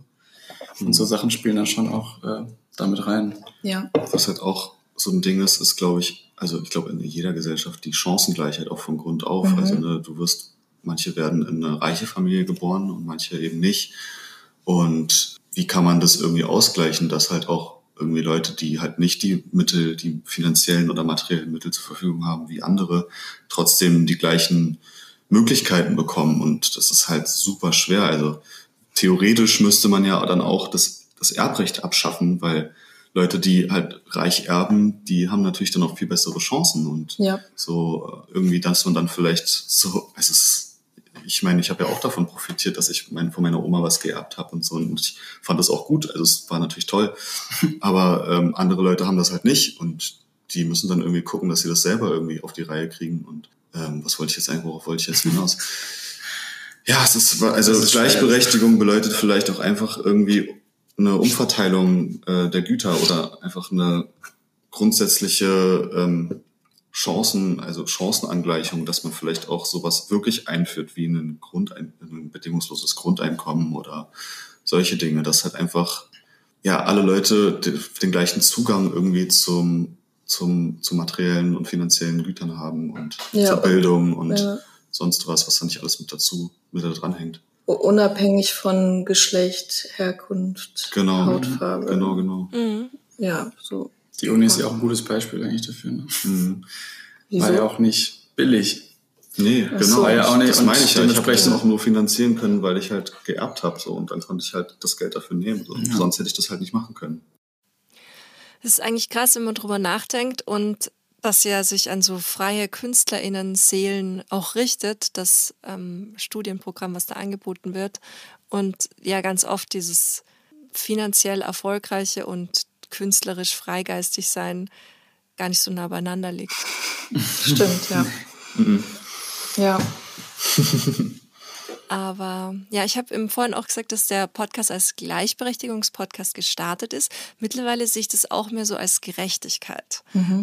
Und so Sachen spielen dann schon auch äh, damit rein. Ja. Was halt auch so ein Ding ist, ist, glaube ich, also ich glaube in jeder Gesellschaft die Chancengleichheit auch von Grund auf. Mhm. Also ne, du wirst, manche werden in eine reiche Familie geboren und manche eben nicht. Und wie kann man das irgendwie ausgleichen, dass halt auch irgendwie Leute, die halt nicht die Mittel, die finanziellen oder materiellen Mittel zur Verfügung haben wie andere, trotzdem die gleichen Möglichkeiten bekommen. Und das ist halt super schwer. Also theoretisch müsste man ja dann auch das, das Erbrecht abschaffen, weil Leute, die halt reich erben, die haben natürlich dann auch viel bessere Chancen und Ja. so äh, irgendwie, dass man dann vielleicht so, es ist, ich meine, ich habe ja auch davon profitiert, dass ich mein, von meiner Oma was geerbt habe und so und ich fand das auch gut, also es war natürlich toll, aber ähm, andere Leute haben das halt nicht und die müssen dann irgendwie gucken, dass sie das selber irgendwie auf die Reihe kriegen und ähm, was wollte ich jetzt eigentlich, worauf wollte ich jetzt hinaus? Ja, es ist, also ist. Gleichberechtigung bedeutet vielleicht auch einfach irgendwie eine Umverteilung äh, der Güter oder einfach eine grundsätzliche ähm, Chancen, also Chancenangleichung, dass man vielleicht auch sowas wirklich einführt wie ein, Grundein ein bedingungsloses Grundeinkommen oder solche Dinge, dass halt einfach ja alle Leute de- den gleichen Zugang irgendwie zum zum zu materiellen und finanziellen Gütern haben und Ja. zur Bildung und Ja. sonst was, was da nicht alles mit dazu mit da dran hängt. Unabhängig von Geschlecht, Herkunft, Genau, Hautfarbe. genau, genau. Mhm. Ja, so. Die Uni ist ja auch ein gutes Beispiel eigentlich dafür. Ne? Mhm. War ja auch nicht billig. Nee, Ach genau. so. War ja auch nicht- das und meine ich ja. Ich habe das auch nur finanzieren können, weil ich halt geerbt habe. So, und dann konnte ich halt das Geld dafür nehmen. So. Ja. Sonst hätte ich das halt nicht machen können. Es ist eigentlich krass, wenn man drüber nachdenkt und das ja sich an so freie KünstlerInnen Seelen auch richtet, das ähm, Studienprogramm, was da angeboten wird. Und ja, ganz oft dieses finanziell erfolgreiche und künstlerisch freigeistig sein gar nicht so nah beieinander liegt. Stimmt, ja. ja. Aber ja, ich habe im vorhin auch gesagt, dass der Podcast als Gleichberechtigungspodcast gestartet ist. Mittlerweile sehe ich das auch mehr so als Gerechtigkeit,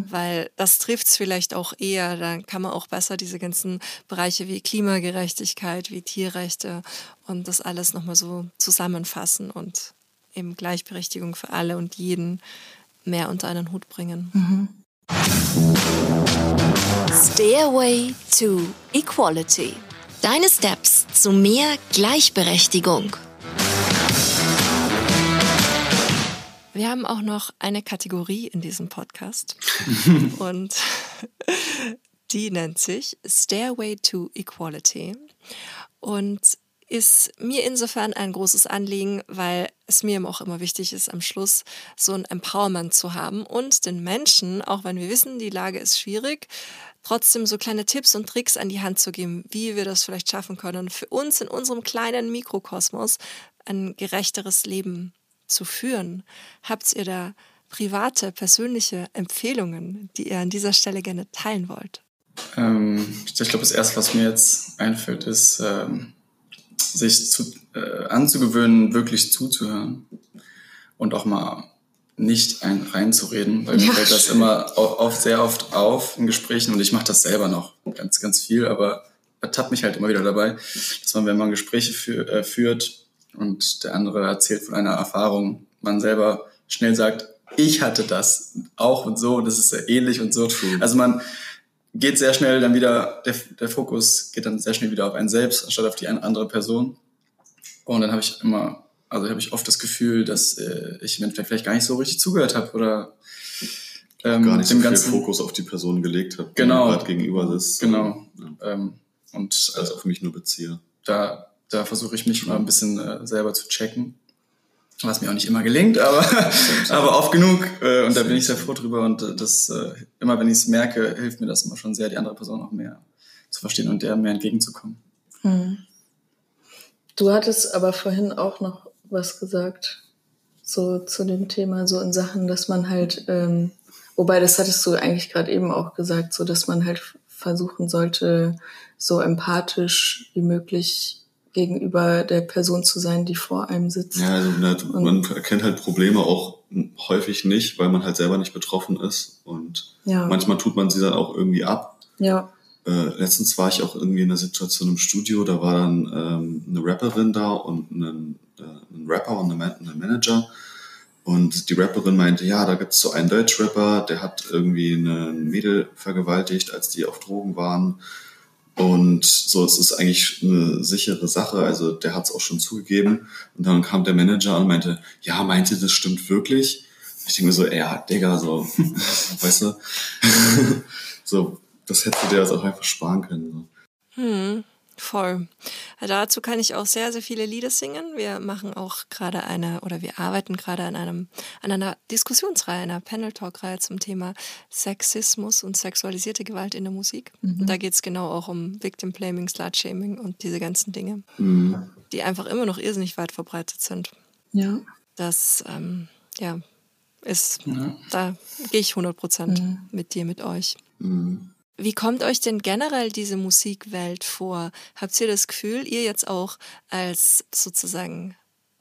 weil das trifft es vielleicht auch eher. Da kann man auch besser diese ganzen Bereiche wie Klimagerechtigkeit, wie Tierrechte und das alles nochmal so zusammenfassen und eben Gleichberechtigung für alle und jeden mehr unter einen Hut bringen. Stairway to Equality. Deine Steps zu mehr Gleichberechtigung. Wir haben auch noch eine Kategorie in diesem Podcast und die nennt sich Stairway to Equality und ist mir insofern ein großes Anliegen, weil es mir auch immer wichtig ist, am Schluss so ein Empowerment zu haben und den Menschen, auch wenn wir wissen, die Lage ist schwierig, trotzdem so kleine Tipps und Tricks an die Hand zu geben, wie wir das vielleicht schaffen können, für uns in unserem kleinen Mikrokosmos ein gerechteres Leben zu führen. Habt ihr da private, persönliche Empfehlungen, die ihr an dieser Stelle gerne teilen wollt? Ähm, ich glaube, das erste, was mir jetzt einfällt, ist, ähm, sich zu, äh, anzugewöhnen, wirklich zuzuhören und auch mal nicht ein reinzureden, weil ja, mir fällt das immer oft, sehr oft auf in Gesprächen und ich mache das selber noch ganz, ganz viel, aber ertappt mich halt immer wieder dabei, dass man, wenn man Gespräche für, äh, führt und der andere erzählt von einer Erfahrung, man selber schnell sagt, ich hatte das auch und so und das ist sehr ähnlich und so. Also man geht sehr schnell dann wieder, der, der Fokus geht dann sehr schnell wieder auf einen selbst, anstatt auf die eine andere Person. Und dann habe ich immer, also habe ich oft das Gefühl, dass äh, ich im Endeffekt vielleicht gar nicht so richtig zugehört habe oder ähm, gar nicht dem so viel ganzen Fokus auf die Person gelegt habe, genau, gerade gegenüber ist. Genau. Ja. Ähm, und also für mich nur beziehe. Da, da versuche ich mich mal ein bisschen äh, selber zu checken was mir auch nicht immer gelingt, aber, aber oft genug. Äh, und da bin ich sehr froh drüber. Und äh, das, äh, immer wenn ich es merke, hilft mir das immer schon sehr, die andere Person auch mehr zu verstehen und der mehr entgegenzukommen. Hm. Du hattest aber vorhin auch noch was gesagt, so zu dem Thema, so in Sachen, dass man halt, ähm, wobei das hattest du eigentlich gerade eben auch gesagt, so dass man halt versuchen sollte, so empathisch wie möglich gegenüber der Person zu sein, die vor einem sitzt. Ja, also man, erkennt halt Probleme auch häufig nicht, weil man halt selber nicht betroffen ist. Und ja. manchmal tut man sie dann auch irgendwie ab. Ja. Äh, letztens war ich auch irgendwie in einer Situation im Studio, da war dann ähm, eine Rapperin da und ein, äh, ein Rapper und eine, eine Manager. Und die Rapperin meinte, ja, da gibt's so einen Deutschrapper, der hat irgendwie eine Mädel vergewaltigt, als die auf Drogen waren. Und so, es ist eigentlich eine sichere Sache. Also der hat es auch schon zugegeben. Und dann kam der Manager und meinte, ja, meinte, das stimmt wirklich? Ich denke mir so, ja, Digga, so, weißt du, so, das hätte der jetzt auch einfach sparen können. So. Hm. Voll. Dazu kann ich auch sehr, sehr viele Lieder singen. Wir machen auch gerade eine oder wir arbeiten gerade an einem, an einer Diskussionsreihe, einer Panel-Talk-Reihe zum Thema Sexismus und sexualisierte Gewalt in der Musik. Mhm. Da geht es genau auch um Victim Blaming, Slut-Shaming und diese ganzen Dinge, mhm. die einfach immer noch irrsinnig weit verbreitet sind. Ja. Das, ähm, ja, ist, ja. da gehe ich 100 Prozent mhm. mit dir, mit euch. Wie kommt euch denn generell diese Musikwelt vor? Habt ihr das Gefühl, ihr jetzt auch als sozusagen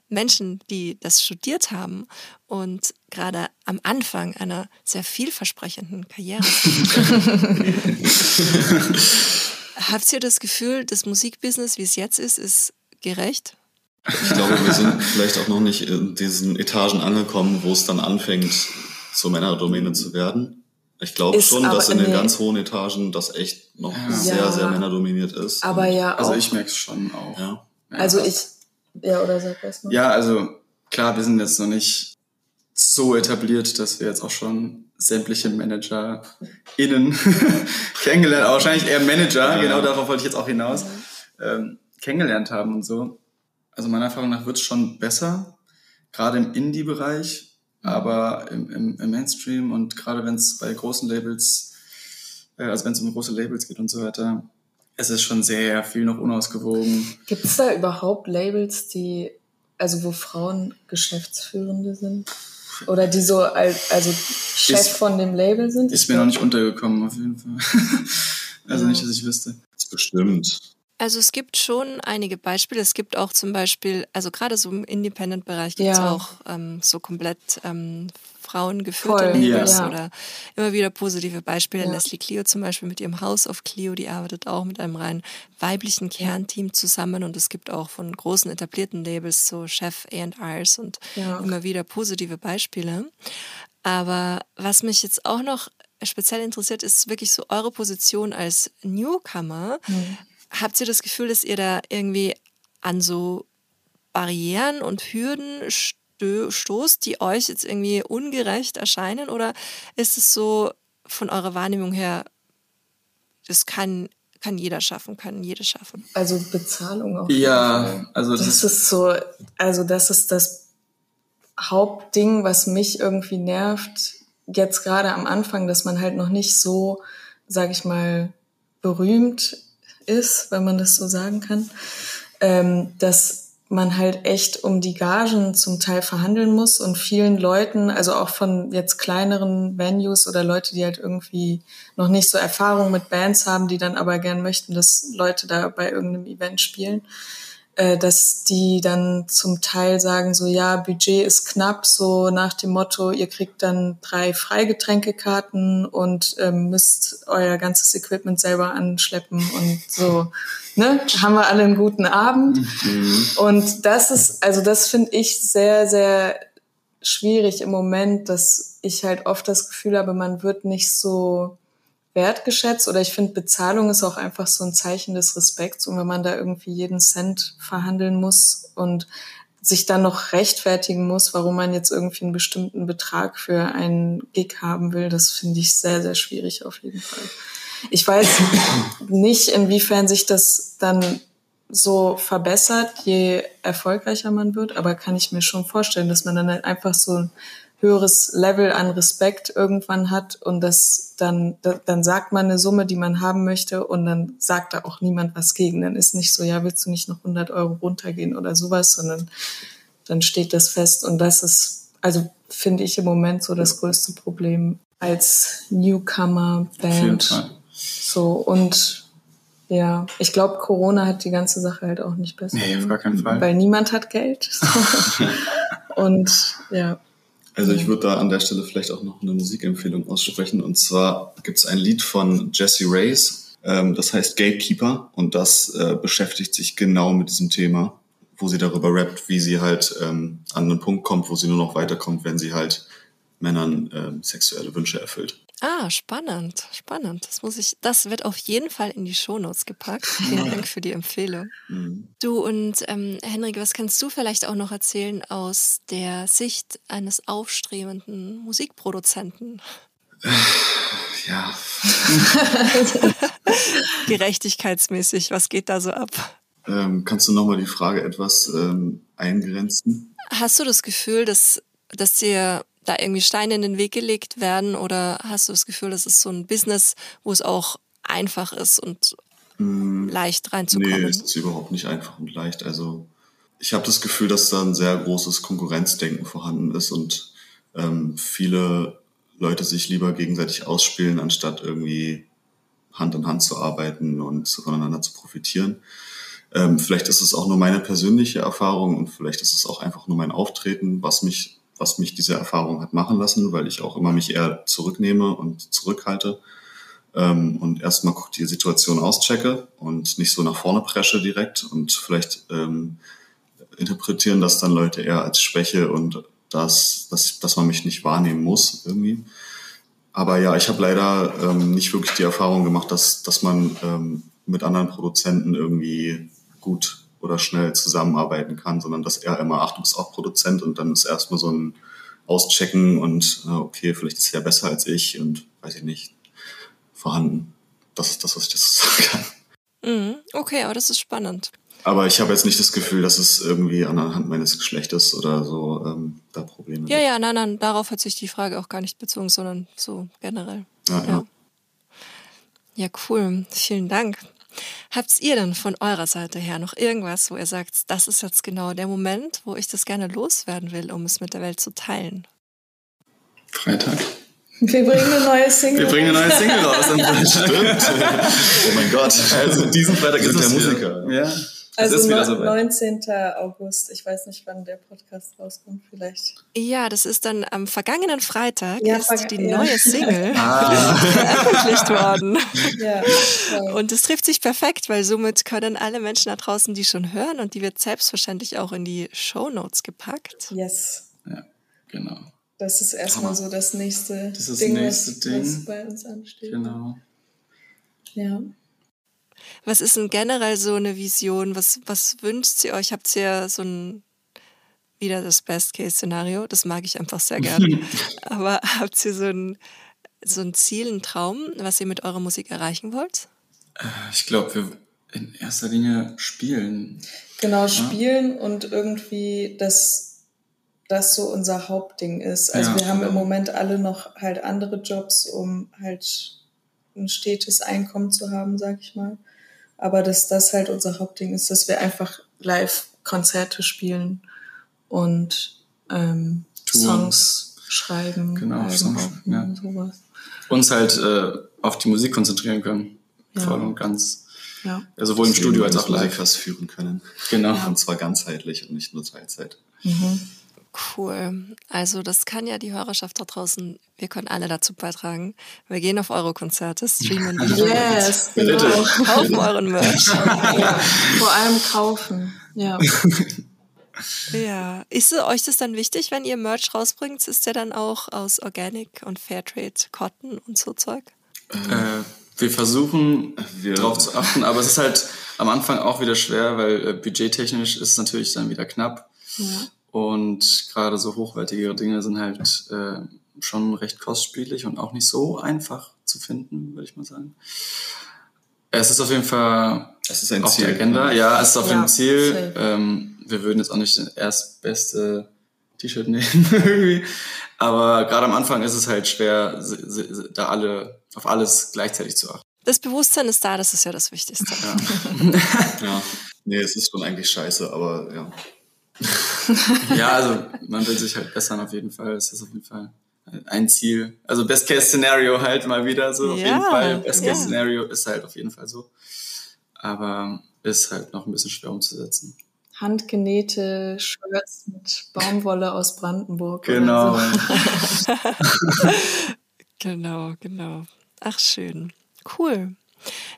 Menschen, die das studiert haben und gerade am Anfang einer sehr vielversprechenden Karriere Habt ihr das Gefühl, das Musikbusiness, wie es jetzt ist, ist gerecht? Ich glaube, wir sind vielleicht auch noch nicht in diesen Etagen angekommen, wo es dann anfängt, zur Männerdomäne zu werden. Ich glaube schon, dass in den ganz hohen Etagen das echt noch ja. sehr, sehr männerdominiert ist. Aber ja also auch. Also ich merke es schon auch. Ja. Also ich, ja, oder sag das mal. Ja, also klar, wir sind jetzt noch nicht so etabliert, dass wir jetzt auch schon sämtliche Manager innen kennengelernt, aber wahrscheinlich eher Manager, ja. genau darauf wollte ich jetzt auch hinaus, ähm, kennengelernt haben und so. Also meiner Erfahrung nach wird es schon besser, gerade im Indie-Bereich aber im, im, im Mainstream und gerade wenn es bei großen Labels, äh, also wenn es um große Labels geht und so weiter, es ist schon sehr viel noch unausgewogen. Gibt es da überhaupt Labels, die, also wo Frauen Geschäftsführende sind? Oder die so als, also Chef ist, von dem Label sind? Ist mir noch nicht untergekommen, auf jeden Fall. also ja. nicht, dass ich wüsste. Das ist bestimmt. Also es gibt schon einige Beispiele. Es gibt auch zum Beispiel, also gerade so im Independent-Bereich gibt es ja. auch ähm, so komplett ähm, frauengeführte Labels ja. oder immer wieder positive Beispiele. Ja. Leslie Clio zum Beispiel mit ihrem House of Clio, die arbeitet auch mit einem rein weiblichen Kernteam zusammen und es gibt auch von großen etablierten Labels so Chef A&Rs und immer wieder positive Beispiele. Aber was mich jetzt auch noch speziell interessiert, ist wirklich so eure Position als Newcomer. Mhm. Habt ihr das Gefühl, dass ihr da irgendwie an so Barrieren und Hürden stoßt, die euch jetzt irgendwie ungerecht erscheinen? Oder ist es so von eurer Wahrnehmung her, das kann, kann jeder schaffen, kann jede schaffen? Also Bezahlung auch. Ja, also das, das ist so, also das ist das Hauptding, was mich irgendwie nervt, jetzt gerade am Anfang, dass man halt noch nicht so, sag ich mal, berühmt ist, wenn man das so sagen kann, ähm, dass man halt echt um die Gagen zum Teil verhandeln muss und vielen Leuten, also auch von jetzt kleineren Venues oder Leute, die halt irgendwie noch nicht so Erfahrung mit Bands haben, die dann aber gern möchten, dass Leute da bei irgendeinem Event spielen, äh, dass die dann zum Teil sagen, so ja, Budget ist knapp, so nach dem Motto, ihr kriegt dann drei Freigetränkekarten und ähm, müsst euer ganzes Equipment selber anschleppen und so, ne, haben wir alle einen guten Abend. Mhm. Und das ist, also das finde ich sehr, sehr schwierig im Moment, dass ich halt oft das Gefühl habe, man wird nicht so wertgeschätzt oder ich finde, Bezahlung ist auch einfach so ein Zeichen des Respekts und wenn man da irgendwie jeden Cent verhandeln muss und sich dann noch rechtfertigen muss, warum man jetzt irgendwie einen bestimmten Betrag für einen Gig haben will, das finde ich sehr, sehr schwierig auf jeden Fall. Ich weiß nicht, inwiefern sich das dann so verbessert, je erfolgreicher man wird, aber kann ich mir schon vorstellen, dass man dann halt einfach so höheres Level an Respekt irgendwann hat und das dann, dann sagt man eine Summe, die man haben möchte und dann sagt da auch niemand was gegen. Dann ist nicht so, ja, willst du nicht noch 100 Euro runtergehen oder sowas, sondern dann steht das fest und das ist, also finde ich im Moment so das größte Problem als Newcomer-Band. So und ja, ich glaube, Corona hat die ganze Sache halt auch nicht besser. Nee, auf gar keinen Fall. Weil niemand hat Geld. und ja. Also ich würde da an der Stelle vielleicht auch noch eine Musikempfehlung aussprechen. Und zwar gibt es ein Lied von Jesse Reyes, ähm, das heißt Gatekeeper. Und das äh, beschäftigt sich genau mit diesem Thema, wo sie darüber rappt, wie sie halt ähm, an einen Punkt kommt, wo sie nur noch weiterkommt, wenn sie halt Männern äh, sexuelle Wünsche erfüllt. Ah, spannend, spannend. Das muss ich, das wird auf jeden Fall in die Shownotes gepackt. Vielen Dank für die Empfehlung. Mhm. Du und ähm, Henrik, was kannst du vielleicht auch noch erzählen aus der Sicht eines aufstrebenden Musikproduzenten? Ja. Gerechtigkeitsmäßig, was geht da so ab? Ähm, kannst du nochmal die Frage etwas ähm, eingrenzen? Hast du das Gefühl, dass, dass dir da irgendwie Steine in den Weg gelegt werden oder hast du das Gefühl, das ist so ein Business, wo es auch einfach ist und mm, leicht reinzukommen? Nee, es ist überhaupt nicht einfach und leicht. Also ich habe das Gefühl, dass da ein sehr großes Konkurrenzdenken vorhanden ist und ähm, viele Leute sich lieber gegenseitig ausspielen, anstatt irgendwie Hand in Hand zu arbeiten und voneinander zu profitieren. Ähm, vielleicht ist es auch nur meine persönliche Erfahrung und vielleicht ist es auch einfach nur mein Auftreten, was mich was mich diese Erfahrung hat machen lassen, weil ich auch immer mich eher zurücknehme und zurückhalte ähm, und erstmal die Situation auschecke und nicht so nach vorne presche direkt und vielleicht ähm, interpretieren das dann Leute eher als Schwäche und dass, dass, dass man mich nicht wahrnehmen muss irgendwie. Aber ja, ich habe leider ähm, nicht wirklich die Erfahrung gemacht, dass, dass man ähm, mit anderen Produzenten irgendwie gut oder schnell zusammenarbeiten kann, sondern dass er immer, ach, du bist auch Produzent und dann ist erstmal so ein Auschecken und äh, okay, vielleicht ist er besser als ich und weiß ich nicht, vorhanden. Das ist das, was ich dazu sagen kann. Mhm, okay, aber das ist spannend. Aber ich habe jetzt nicht das Gefühl, dass es irgendwie anhand meines Geschlechtes oder so ähm, da Probleme gibt. Ja, ja, nein, nein, darauf hat sich die Frage auch gar nicht bezogen, sondern so generell. Ja, ja. ja cool. Vielen Dank. Habt ihr denn von eurer Seite her noch irgendwas, wo ihr sagt, das ist jetzt genau der Moment, wo ich das gerne loswerden will, um es mit der Welt zu teilen? Freitag. Wir bringen eine neue Single. Wir bringen eine neue Single raus. Stimmt. oh mein Gott. Also diesen Freitag ist der Musiker. Ja. Also ist no 19. August. Ich weiß nicht, wann der Podcast rauskommt, vielleicht. Ja, das ist dann am vergangenen Freitag ja, ist verga die ja. neue Single ah. veröffentlicht worden. Ja, und es trifft sich perfekt, weil somit können alle Menschen da draußen, die schon hören und die wird selbstverständlich auch in die Show Notes gepackt. Yes. Ja, genau. Das ist erstmal so das nächste das Ding, nächste was, Ding. was bei uns ansteht. Genau. Ja. Was ist denn generell so eine Vision? Was, was wünscht ihr euch? Habt ihr so ein, wieder das Best-Case-Szenario? Das mag ich einfach sehr gerne. Aber habt ihr so ein, so ein Ziel, einen Traum, was ihr mit eurer Musik erreichen wollt? Äh, ich glaube, wir in erster Linie spielen. Genau, spielen ja. und irgendwie das das so unser Hauptding ist. Also ja, wir haben genau. im Moment alle noch halt andere Jobs, um halt ein stetes Einkommen zu haben, sag ich mal. Aber dass das halt unser Hauptding ist, dass wir einfach live Konzerte spielen und ähm. Songs schreiben, Genau, Songs, ja. sowas. Uns halt äh, auf die Musik konzentrieren können. Ja. Voll und ganz. Ja. Ja, sowohl im Studio als auch live. Musikers führen können. Genau. Und zwar ganzheitlich und nicht nur Teilzeit. Cool. Also das kann ja die Hörerschaft da draußen, wir können alle dazu beitragen. Wir gehen auf eure Konzerte, streamen die Yes, Bitte. genau. kaufen euren Merch. ja. Vor allem kaufen. Ja. Ja. Ist euch das dann wichtig, wenn ihr Merch rausbringt? Ist der dann auch aus Organic und Fairtrade Cotton und so Zeug? Äh, wir versuchen Wir- drauf zu achten, aber es ist halt am Anfang auch wieder schwer, weil äh, budgettechnisch ist es natürlich dann wieder knapp. Und gerade so hochwertigere Dinge sind halt äh, schon recht kostspielig und auch nicht so einfach zu finden, würde ich mal sagen. Es ist auf jeden Fall Es ist ein auf Ziel, der Agenda. ne? Ja, es ist auf Ja, dem Ziel. Ähm, wir würden jetzt auch nicht das erstbeste T-Shirt nehmen irgendwie. Aber gerade am Anfang ist es halt schwer, da alle auf alles gleichzeitig zu achten. Das Bewusstsein ist da, das ist ja das Wichtigste. Ja. Nee, es ist schon eigentlich scheiße, aber ja. Ja, also man will sich halt bessern auf jeden Fall. Es ist auf jeden Fall ein Ziel. Also Best Case Szenario halt mal wieder so auf Ja, jeden Fall. Best. Case Szenario ist halt auf jeden Fall so. Aber ist halt noch ein bisschen schwer umzusetzen. Handgenähte Shirts mit Baumwolle aus Brandenburg. Genau. So. Genau, genau. Ach, schön. Cool.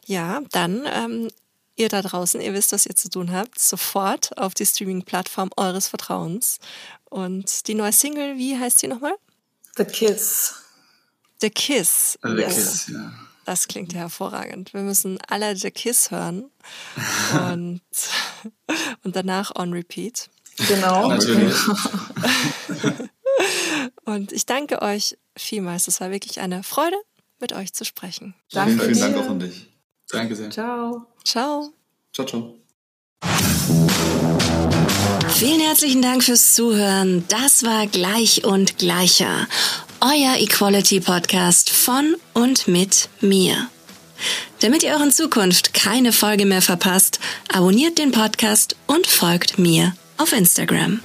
Ja, dann, ähm, ihr da draußen, ihr wisst, was ihr zu tun habt, sofort auf die Streaming-Plattform eures Vertrauens. Und die neue Single, wie heißt die nochmal? The Kiss. The Kiss. Also Yes. Kiss, ja. Das klingt ja hervorragend. Wir müssen alle The Kiss hören. und, und danach on repeat. Genau. Natürlich. Und ich danke euch vielmals. Es war wirklich eine Freude, mit euch zu sprechen. Danke vielen, vielen. Dank auch an dich. Danke sehr. Ciao. Ciao. Ciao, ciao. Vielen herzlichen Dank fürs Zuhören. Das war Gleich und Gleicher. Euer Equality Podcast von und mit mir. Damit ihr auch in Zukunft keine Folge mehr verpasst, abonniert den Podcast und folgt mir auf Instagram.